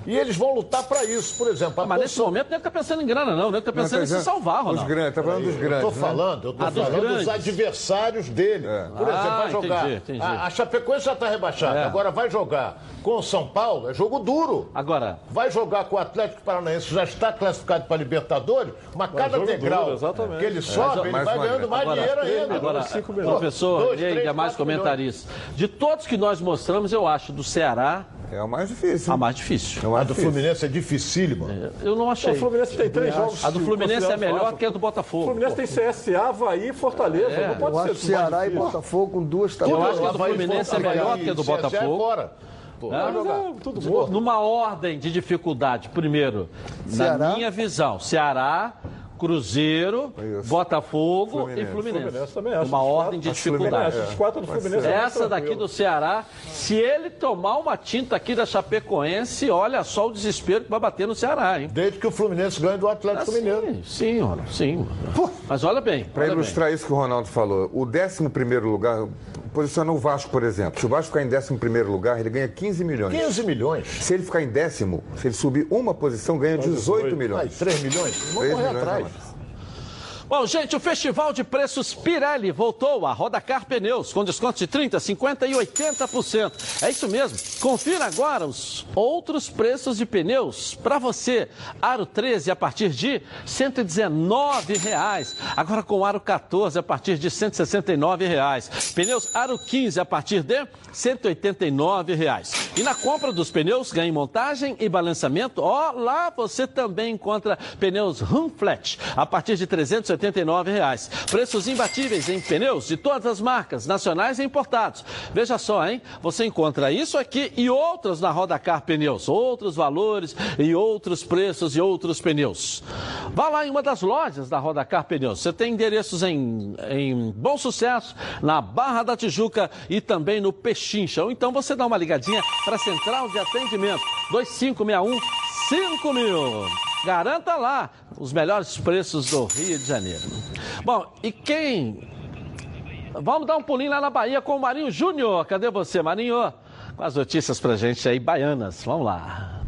E eles vão lutar para isso. Por exemplo, a Ah, Mas nesse momento não é que tá pensando em grana, não. Não é que tá Não, pensando tá em se salvar, Os Ronaldo. grandes, tá falando dos Eu grandes. tô né? falando, eu tô Ah, dos falando dos adversários dele. Por exemplo, Ah, vai jogar. entendi, entendi. A, a Chapecoense já está rebaixada. É. Agora vai jogar com o São Paulo, é jogo duro. Agora, Vai jogar com o Atlético Paranaense, que já está classificado para Libertadores, mas cada degrau que ele sobe, ele mais vai ganhando mais agora, dinheiro ainda. agora professor, Dois, e ainda três, mais comentarista. De todos que nós mostramos, eu acho do Ceará É o mais difícil. a mais difícil. É o A mais do difícil. Fluminense é dificílimo. Eu não achei. O Fluminense tem três jogos. A do Fluminense é melhor que a do O Botafogo. Fluminense tem CSA, Havaí e Fortaleza. É. Não pode Eu ser acho Ceará e. Botafogo com duas Eu tabelas. acho que a do Fluminense é melhor que a do é Botafogo. fora. Pô, Né? jogar. Tudo morto. Numa ordem de dificuldade, primeiro, Ceará. na minha visão, Ceará, Cruzeiro, Isso. Botafogo Fluminense. e Fluminense. Fluminense também acho. Uma ordem de dificuldade. É, esses quatro do Fluminense é Essa daqui do Ceará, se ele tomar uma tinta aqui da Chapecoense, olha só o desespero que vai bater no Ceará, hein? Desde que o Fluminense ganhe do Atlético Mineiro. Sim, sim, olha, sim. Mas olha bem. Para ilustrar isso que o Ronaldo falou, o 11 primeiro lugar, posiciona o Vasco, por exemplo. Se o Vasco ficar em 11 primeiro lugar, ele ganha 15 milhões. 15 milhões. Se ele ficar em décimo, se ele subir uma posição, ganha 18 Aí, milhões. 3 milhões? Vamos 3 correr milhões atrás. Bom, gente, o Festival de Preços Pirelli voltou a Rodacar Pneus, com descontos de 30%, 50% e 80%. É isso mesmo. Confira agora os outros preços de pneus para você. Aro 13 a partir de R$ 119,00. Agora com aro 14 a partir de R$ 169,00. Pneus aro 15 a partir de R$ 189,00. E na compra dos pneus, ganhe montagem e balançamento. Ó, lá você também encontra pneus Rumflat a partir de 380 79 reais. Preços imbatíveis em pneus de todas as marcas, nacionais e importados. Veja só, hein? Você encontra isso aqui e outros na Roda Car Pneus. Outros valores e outros preços e outros pneus. Vá lá em uma das lojas da Roda Car Pneus. Você tem endereços em, em Bom Sucesso, na Barra da Tijuca e também no Pechincha. Ou então você dá uma ligadinha para a Central de Atendimento 2561 5000. Garanta lá os melhores preços do Rio de Janeiro. Bom, e quem. Vamos dar um pulinho lá na Bahia com o Marinho Júnior. Cadê você, Marinho? Com as notícias pra gente aí, baianas. Vamos lá.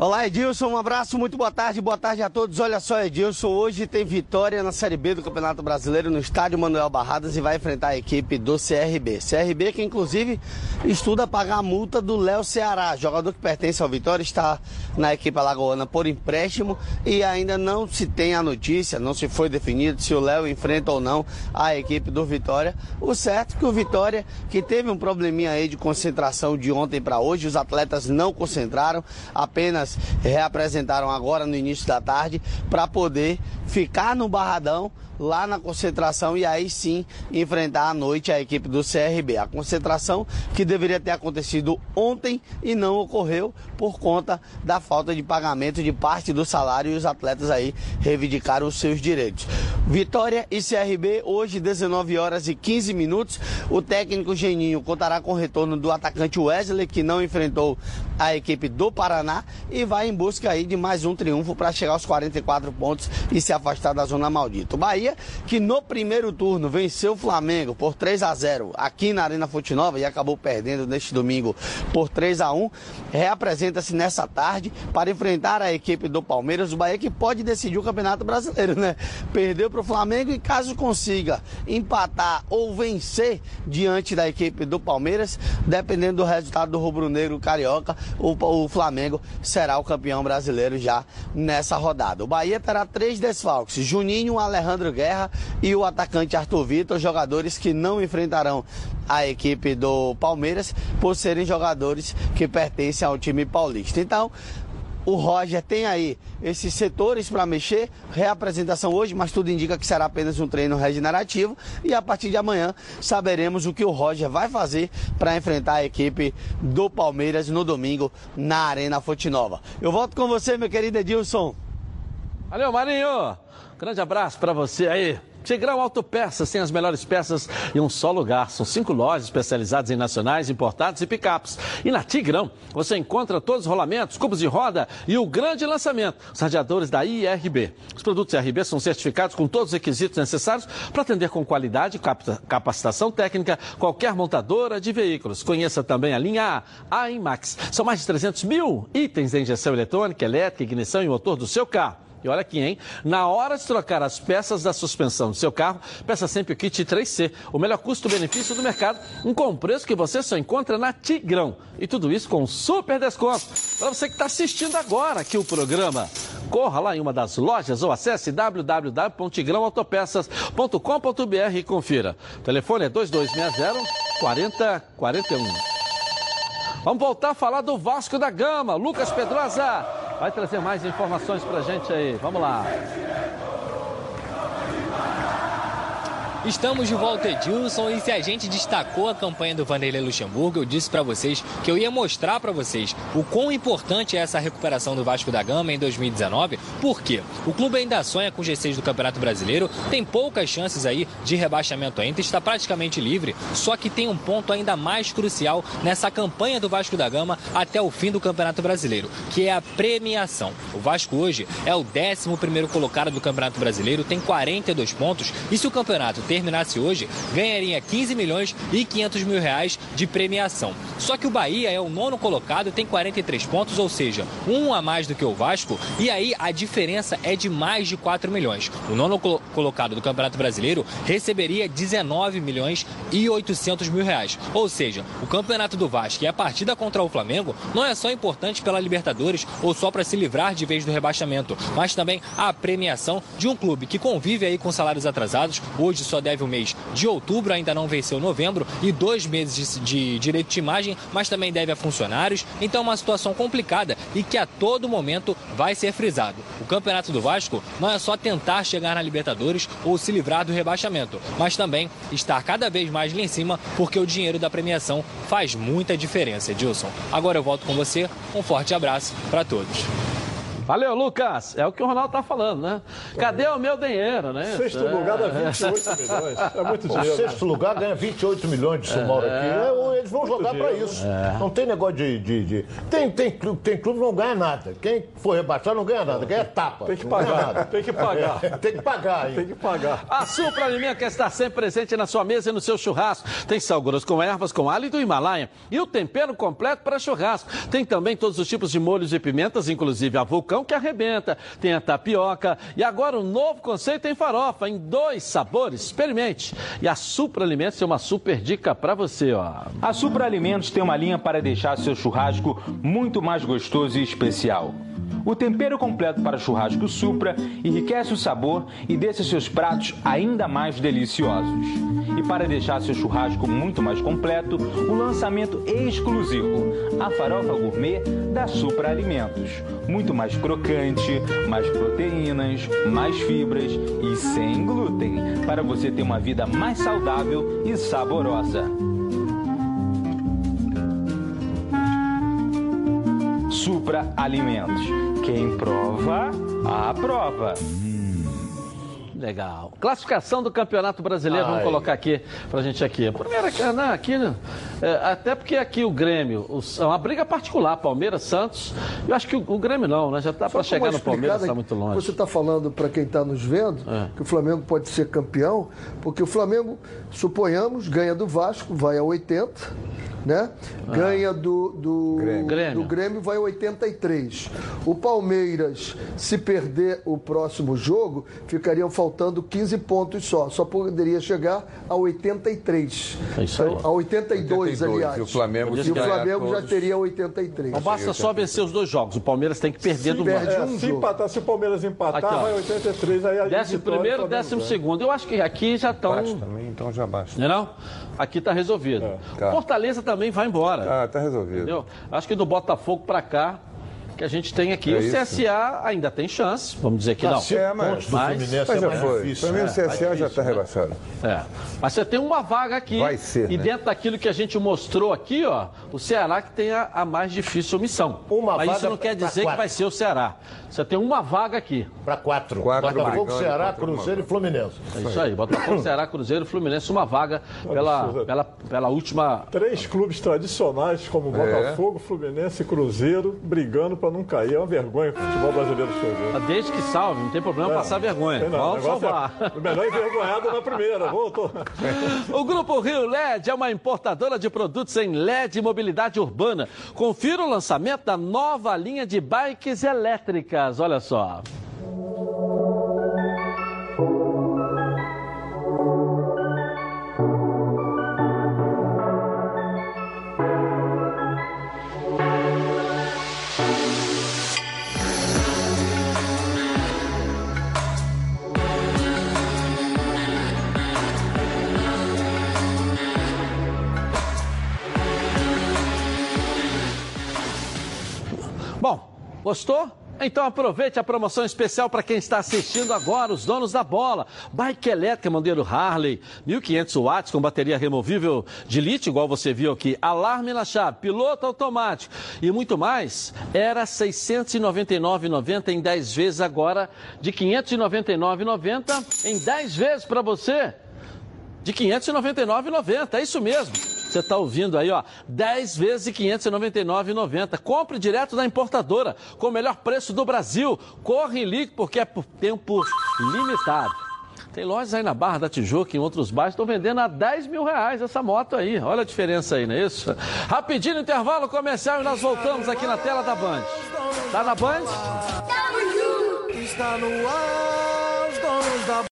Olá, Edilson, um abraço, muito boa tarde, boa tarde a todos. Olha só, Edilson, hoje tem vitória na Série B do Campeonato Brasileiro no estádio Manuel Barradas e vai enfrentar a equipe do CRB. CRB que, inclusive, estuda pagar a multa do Léo Ceará, jogador que pertence ao Vitória, está na equipe alagoana por empréstimo e ainda não se tem a notícia, não se foi definido se o Léo enfrenta ou não a equipe do Vitória. O certo é que o Vitória, que teve um probleminha aí de concentração de ontem para hoje, os atletas não concentraram, apenas reapresentaram agora no início da tarde para poder ficar no Barradão lá na concentração e aí sim enfrentar à noite a equipe do CRB. A concentração que deveria ter acontecido ontem e não ocorreu por conta da falta de pagamento de parte do salário e os atletas aí reivindicaram os seus direitos. Vitória e CRB hoje 19 horas e 15 minutos. O técnico Geninho contará com o retorno do atacante Wesley que não enfrentou a equipe do Paraná e vai em busca aí de mais um triunfo para chegar aos 44 pontos e se afastar da zona maldita. O Bahia, que no primeiro turno venceu o Flamengo por 3 a 0 aqui na Arena Fonte Nova e acabou perdendo neste domingo por 3 a 1 reapresenta-se nessa tarde para enfrentar a equipe do Palmeiras, o Bahia que pode decidir o Campeonato Brasileiro, né? Perdeu para o Flamengo e caso consiga empatar ou vencer diante da equipe do Palmeiras, dependendo do resultado do rubro-negro carioca, o, o Flamengo será o campeão brasileiro já nessa rodada. O Bahia terá três desfalques: Juninho, Alejandro Guerra e o atacante Arthur Vitor, jogadores que não enfrentarão a equipe do Palmeiras por serem jogadores que pertencem ao time paulista. Então, o Roger tem aí esses setores para mexer, reapresentação hoje, mas tudo indica que será apenas um treino regenerativo e a partir de amanhã saberemos o que o Roger vai fazer para enfrentar a equipe do Palmeiras no domingo na Arena Fonte Nova. Eu volto com você, meu querido Edilson. Valeu, Marinho. Grande abraço para você aí. Tigrão Autopeças tem as melhores peças em um só lugar. São cinco lojas especializadas em nacionais, importados e picapes. E na Tigrão você encontra todos os rolamentos, cubos de roda e o grande lançamento, os radiadores da IRB. Os produtos IRB são certificados com todos os requisitos necessários para atender com qualidade e capacitação técnica qualquer montadora de veículos. Conheça também a linha A, a Max. São mais de 300 mil itens de injeção eletrônica, elétrica, ignição e motor do seu carro. E olha aqui, hein? Na hora de trocar as peças da suspensão do seu carro, peça sempre o kit 3C, o melhor custo-benefício do mercado, um com preço que você só encontra na Tigrão. E tudo isso com super desconto. Para você que está assistindo agora aqui o programa, corra lá em uma das lojas ou acesse www.tigrãoautopeças.com.br e confira. O telefone é 2260 4041. Vamos voltar a falar do Vasco da Gama. Lucas Pedrosa vai trazer mais informações pra gente aí. Vamos lá. Estamos de volta, Edilson, e se a gente destacou a campanha do Vanderlei Luxemburgo, eu disse para vocês que eu ia mostrar para vocês o quão importante é essa recuperação do Vasco da Gama em 2019, porque o clube ainda sonha com o G6 do Campeonato Brasileiro, tem poucas chances aí de rebaixamento ainda, está praticamente livre, só que tem um ponto ainda mais crucial nessa campanha do Vasco da Gama até o fim do Campeonato Brasileiro, que é a premiação. O Vasco hoje é o 11º colocado do Campeonato Brasileiro, tem 42 pontos, e se o campeonato terminasse hoje, ganharia 15 milhões e 500 mil reais de premiação. Só que o Bahia é o nono colocado, tem 43 pontos, ou seja, um a mais do que o Vasco, e aí a diferença é de mais de 4 milhões. O nono colo- colocado do Campeonato Brasileiro receberia 19 milhões e 800 mil reais. Ou seja, o Campeonato do Vasco e a partida contra o Flamengo não é só importante pela Libertadores ou só para se livrar de vez do rebaixamento, mas também a premiação de um clube que convive aí com salários atrasados, hoje só só deve o mês de outubro, ainda não venceu novembro, e dois meses de, de direito de imagem, mas também deve a funcionários. Então, uma situação complicada e que a todo momento vai ser frisado. O Campeonato do Vasco não é só tentar chegar na Libertadores ou se livrar do rebaixamento, mas também estar cada vez mais lá em cima, porque o dinheiro da premiação faz muita diferença, Edilson. Agora eu volto com você. Um forte abraço para todos. Valeu, Lucas. É o que o Ronaldo tá falando, né? Cadê o meu dinheiro, né? Sexto lugar dá 28 milhões. É muito O dinheiro. sexto lugar ganha 28 milhões de Sumauro É. aqui. É, Eles vão jogar pra dinheiro. isso. É. Não tem negócio de. de- de- Tem, tem, clube, tem clube que não ganha nada. Quem for rebaixado não ganha nada, ganha tapa. Tem que pagar. Tem que pagar. É, tem que pagar, hein? Tem que pagar. A Supra quer estar sempre presente na sua mesa e no seu churrasco. Tem sal grosso com ervas, com alho do Himalaia. E o tempero completo para churrasco. Tem também todos os tipos de molhos e pimentas, inclusive a vulcão que arrebenta. Tem a tapioca. E agora um novo conceito em farofa, em dois sabores. Experimente. E a Supra Alimentos tem uma super dica para você, ó. A Supra Alimentos tem uma linha para deixar seu churrasco muito mais gostoso e especial. O tempero completo para churrasco Supra enriquece o sabor e deixa seus pratos ainda mais deliciosos. E para deixar seu churrasco muito mais completo, o lançamento exclusivo, a farofa gourmet da Supra Alimentos. Muito mais crocante, mais proteínas, mais fibras e sem glúten, para você ter uma vida mais saudável e saborosa. Supra Alimentos. Quem prova, aprova. Legal. Classificação do Campeonato Brasileiro, vamos Ai. colocar aqui pra gente aqui. Primeiro, não, aqui, né, é, até porque aqui o Grêmio, os- é uma briga particular, Palmeiras, Santos. Eu acho que o, o Grêmio não, né? Já tá para chegar no Palmeiras, explicada, tá muito longe. Você está falando para quem está nos vendo É. que o Flamengo pode ser campeão, porque o Flamengo, suponhamos, ganha do Vasco, vai a 80, né? Ganha do, do, Grêmio. Grêmio. do Grêmio, vai a 83. O Palmeiras, se perder o próximo jogo, ficariam faltando 15 pontos só. Só poderia chegar a 83. É isso aí. Então, a 82, 82, aliás. e o Flamengo E se o Flamengo já teria 83. Não basta só vencer os dois jogos. O Palmeiras tem que perder do perde Vasco. um É, se, jogo. empatar, se o Palmeiras empatar, Aqui, vai 83. Aí a Décimo primeiro, Flamengo décimo segundo. Eu acho que aqui já estão. Basta também, então já basta. Não é não? Aqui tá resolvido. Tá. Fortaleza também vai embora. Ah, tá resolvido. Entendeu? Acho que do Botafogo para cá que a gente tem aqui. É o isso. CSA ainda tem chance, vamos dizer que Tá não. cinco É, mas, pontos do Fluminense mas é já mais foi. difícil. Pra mim É, o CSA já difícil, está né? rebaixado. É. Mas você tem uma vaga aqui. Vai ser, E né? dentro daquilo que a gente mostrou aqui, ó, o Ceará que tem a, a mais difícil missão. Uma Mas vaga isso não quer dizer que quatro. vai ser o Ceará. Você tem uma vaga aqui. Para quatro. Quatro Botafogo, brigando Ceará, uma Cruzeiro e Fluminense. É isso aí. Botafogo, Ceará, Cruzeiro, Fluminense, uma vaga pela, pela, pela última. Três clubes tradicionais como Botafogo, Fluminense e Cruzeiro brigando para não cair. É uma vergonha que o futebol brasileiro chegou. Desde que salve, não tem problema passar vergonha. Não, Vamos negócio salvar. É, o melhor envergonhado na primeira. Voltou. O Grupo Rio LED é uma importadora de produtos em LED e mobilidade urbana. Confira o lançamento da nova linha de bikes elétricas. Olha só. Gostou? Então aproveite a promoção especial para quem está assistindo agora, os donos da bola. Bike elétrica modelo Harley, 1500 watts com bateria removível de lítio, igual você viu aqui, alarme na chave, piloto automático e muito mais. Era R$ 699,90 em 10 vezes agora, de R$ 599,90 em 10 vezes para você de R$ 599,90. É isso mesmo. Você está ouvindo aí, ó, 10 vezes de R$ 599,90. Compre direto da importadora, com o melhor preço do Brasil. Corre e ligue, porque é por tempo limitado. Tem lojas aí na Barra da Tijuca, em outros bairros, estão vendendo a 10 mil reais essa moto aí. Olha a diferença aí, não é isso? Rapidinho, intervalo comercial e nós voltamos aqui na tela da Band. Tá na Band? Está no ar, os donos da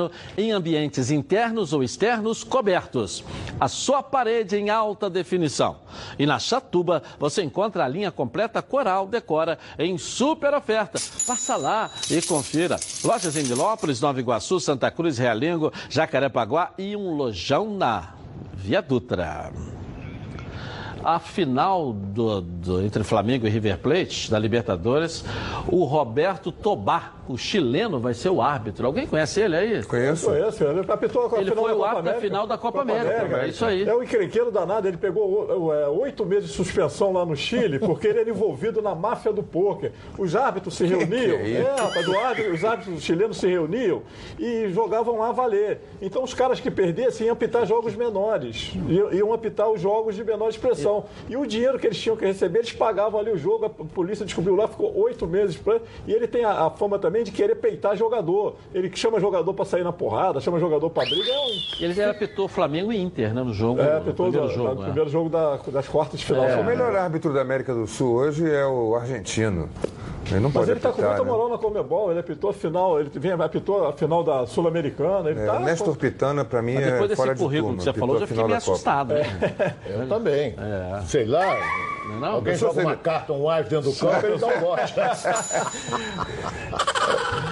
em ambientes internos ou externos cobertos. A sua parede em alta definição. E na Chatuba você encontra a linha completa Coral Decora em super oferta. Passa lá e confira. Lojas em Milópolis, Nova Iguaçu, Santa Cruz, Realengo, Jacarepaguá e um lojão na Via Dutra. A final do, do- entre Flamengo e River Plate, da Libertadores, o Roberto Tobar, o chileno, vai ser o árbitro. Alguém conhece ele aí? Conheço. Conheço, ele apitou a Ele final foi da o Copa árbitro da América. final da Copa América, é isso aí. É um encrenqueiro danado, ele pegou é, oito meses de suspensão lá no Chile, porque ele era envolvido na máfia do pôquer. Os árbitros se reuniam, que é isso? é, árbitro- os árbitros chilenos se reuniam e jogavam lá a valer. Então os caras que perdessem iam apitar jogos menores, iam, iam apitar os jogos de menor expressão. E o dinheiro que eles tinham que receber, eles pagavam ali o jogo, a polícia descobriu lá, ficou oito meses preso. E ele tem a, a fama também de querer peitar jogador. Ele chama jogador pra sair na porrada, chama jogador pra briga. É um, Ele já apitou Flamengo e Inter, né, no jogo. é, no apitou primeiro no, jogo. no é. primeiro jogo da- das quartas de final. O melhor árbitro da América do Sul hoje é o argentino. Ele não Mas pode ele tá com muita né? moral na Comebol, ele apitou a final, ele vem, apitou a final da Sul-Americana, ele É, tá... o Nestor Pitana, pra mim, Mas é depois desse fora de currículo turma. que você falou, já fiquei final meio da Copa. assustado. Né? Eu também. Sei lá. Não, alguém pessoal, joga uma você- carta, um as dentro do campo, ele dá um bote.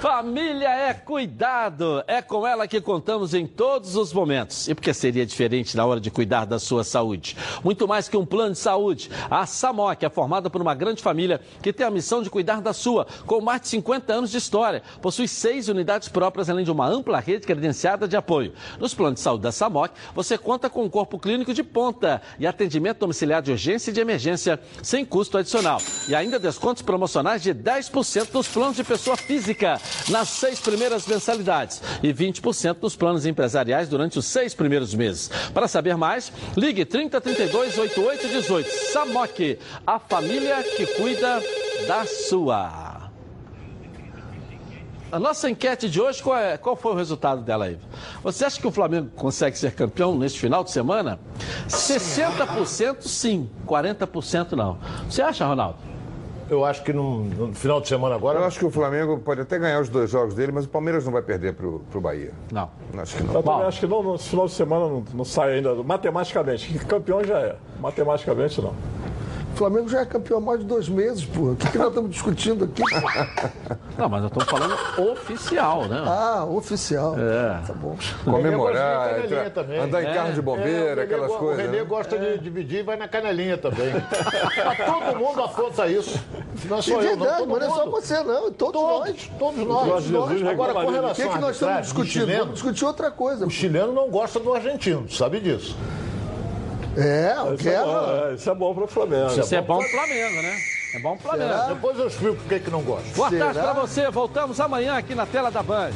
Família é cuidado. É com ela que contamos em todos os momentos. E porque seria diferente na hora de cuidar da sua saúde? Muito mais que um plano de saúde. A Samoc é formada por uma grande família que tem a missão de cuidar da sua, com mais de 50 anos de história. Possui seis unidades próprias, além de uma ampla rede credenciada de apoio. Nos planos de saúde da Samoc, você conta com um corpo clínico de ponta e atendimento domiciliar de urgência e de emergência sem custo adicional. E ainda descontos promocionais de 10% nos planos de pessoa física nas seis primeiras mensalidades e 20% nos planos empresariais durante os seis primeiros meses. Para saber mais, ligue 3032 8818. Samoc, a família que cuida da sua. A nossa enquete de hoje, qual, é- qual foi o resultado dela aí? Você acha que o Flamengo consegue ser campeão neste final de semana? 60% sim, 40% não. Você acha, Ronaldo? Eu acho que no, no final de semana agora. Eu acho que o Flamengo pode até ganhar os dois jogos dele, mas o Palmeiras não vai perder pro, pro Bahia. Não. Acho que Eu não. também acho que não, no final de semana não, não sai ainda, matematicamente. que Campeão já é, matematicamente não. O Flamengo já é campeão há mais de dois meses, pô. O que, que nós estamos discutindo aqui? Não, mas nós estamos falando oficial, né? Ah, oficial. É. Tá bom. Comemorar, Canelinha entrar- também. andar em É. carro de É, o bombeiro, Renê aquelas go- coisas. O Renê né? gosta de dividir e vai na canelinha também. Mas todo mundo aponta isso. Não é É só eu, não. verdade, Todo mas não é só você, não. Todos, nós. Todos nós. Jesus Agora, com reclama O relação que, é que nós estamos discutindo? Vamos discutir outra coisa. O chileno não gosta do argentino, sabe disso. É, o Isso é, bom, é, isso é bom pro Flamengo. Isso é bom pro Flamengo, né? É bom pro Flamengo. Depois eu explico por que que não gosta. Boa Será? tarde pra você. Voltamos amanhã aqui na tela da Band.